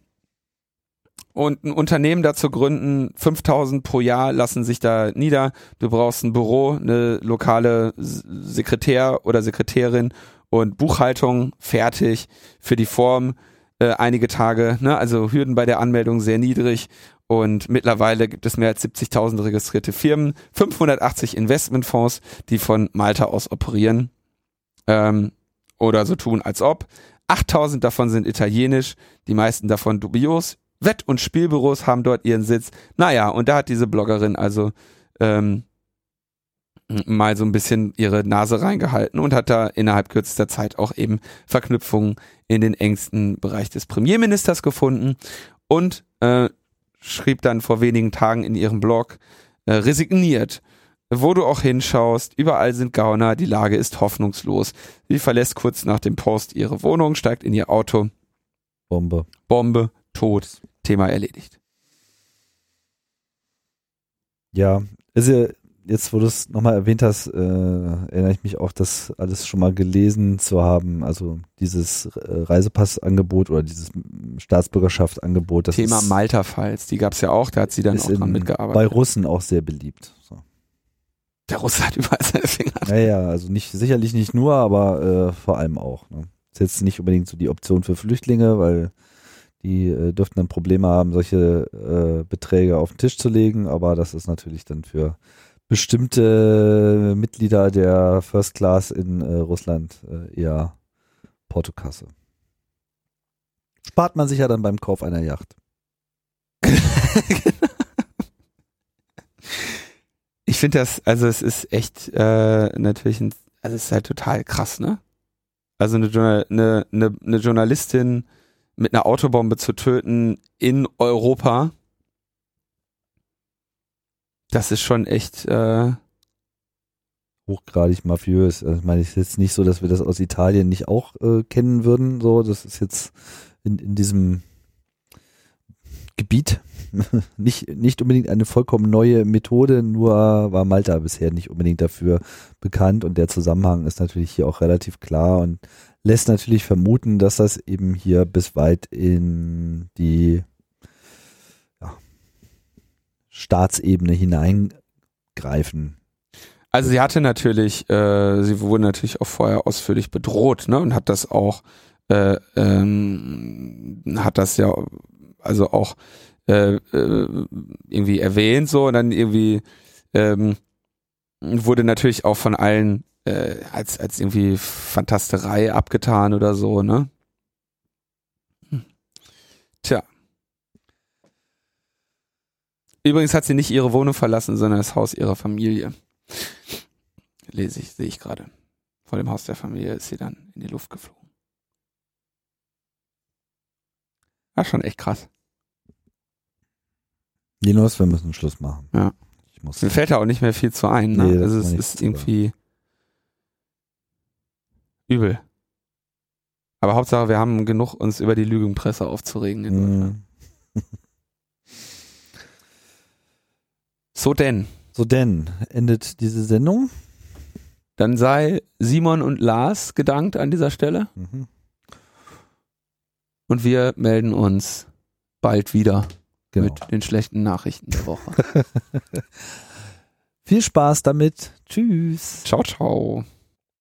und ein Unternehmen dazu gründen, 5000 pro Jahr lassen sich da nieder. Du brauchst ein Büro, eine lokale Sekretär oder Sekretärin und Buchhaltung fertig für die Form. Äh, einige Tage, ne? also Hürden bei der Anmeldung sehr niedrig und mittlerweile gibt es mehr als 70.000 registrierte Firmen, 580 Investmentfonds, die von Malta aus operieren ähm, oder so tun, als ob. 8000 davon sind italienisch, die meisten davon dubios. Wett- und Spielbüros haben dort ihren Sitz. Naja, und da hat diese Bloggerin also ähm, mal so ein bisschen ihre Nase reingehalten und hat da innerhalb kürzester Zeit auch eben Verknüpfungen in den engsten Bereich des Premierministers gefunden und äh, schrieb dann vor wenigen Tagen in ihrem Blog, äh, resigniert. Wo du auch hinschaust, überall sind Gauner, die Lage ist hoffnungslos. Sie verlässt kurz nach dem Post ihre Wohnung, steigt in ihr Auto. Bombe. Bombe, tot, Thema erledigt. Ja, also jetzt, wo du es nochmal erwähnt hast, äh, erinnere ich mich auch, das alles schon mal gelesen zu haben. Also dieses äh, Reisepassangebot oder dieses Staatsbürgerschaftsangebot. Das Thema ist, Malta-Files, die gab's ja auch, da hat sie dann ist auch dran in, mitgearbeitet. bei Russen auch sehr beliebt. So. Der Russe hat überall seine Finger. Naja, also nicht sicherlich nicht nur, aber äh, vor allem auch. Ne? Ist jetzt nicht unbedingt so die Option für Flüchtlinge, weil die äh, dürften dann Probleme haben, solche äh, Beträge auf den Tisch zu legen, aber das ist natürlich dann für bestimmte Mitglieder der First Class in äh, Russland äh, eher Portokasse. Spart man sich ja dann beim Kauf einer Yacht. Ich finde das, also es ist echt äh, natürlich ein, also es ist halt total krass, ne? Also eine, eine, eine, eine Journalistin mit einer Autobombe zu töten in Europa, das ist schon echt äh, Hochgradig mafiös. Also ich meine, es ist jetzt nicht so, dass wir das aus Italien nicht auch äh, kennen würden. So, das ist jetzt in, in diesem Gebiet nicht, nicht unbedingt eine vollkommen neue Methode, nur war Malta bisher nicht unbedingt dafür bekannt und der Zusammenhang ist natürlich hier auch relativ klar und lässt natürlich vermuten, dass das eben hier bis weit in die ja, Staatsebene hineingreifen. Also sie hatte natürlich, äh, sie wurde natürlich auch vorher ausführlich bedroht, ne? Und hat das auch, äh, ähm, hat das ja also auch äh, äh, irgendwie erwähnt so und dann irgendwie ähm, wurde natürlich auch von allen äh, als als irgendwie Fantasterei abgetan oder so, ne? Hm. Tja. Übrigens hat sie nicht ihre Wohnung verlassen, sondern das Haus ihrer Familie. Lese ich, sehe ich gerade. Vor dem Haus der Familie ist sie dann in die Luft geflogen. War schon echt krass. Linus, wir müssen Schluss machen. Ja. Ich muss. Mir fällt da auch nicht mehr viel zu ein. Ne? Nee, das also es ist irgendwie übel. Aber Hauptsache, wir haben genug, uns über die Lügenpresse aufzuregen in Deutschland. Mm. So denn. So denn, endet diese Sendung. Dann sei Simon und Lars gedankt an dieser Stelle. Mhm. Und wir melden uns bald wieder Genau. mit den schlechten Nachrichten der Woche. Viel Spaß damit. Tschüss. ciao, ciao.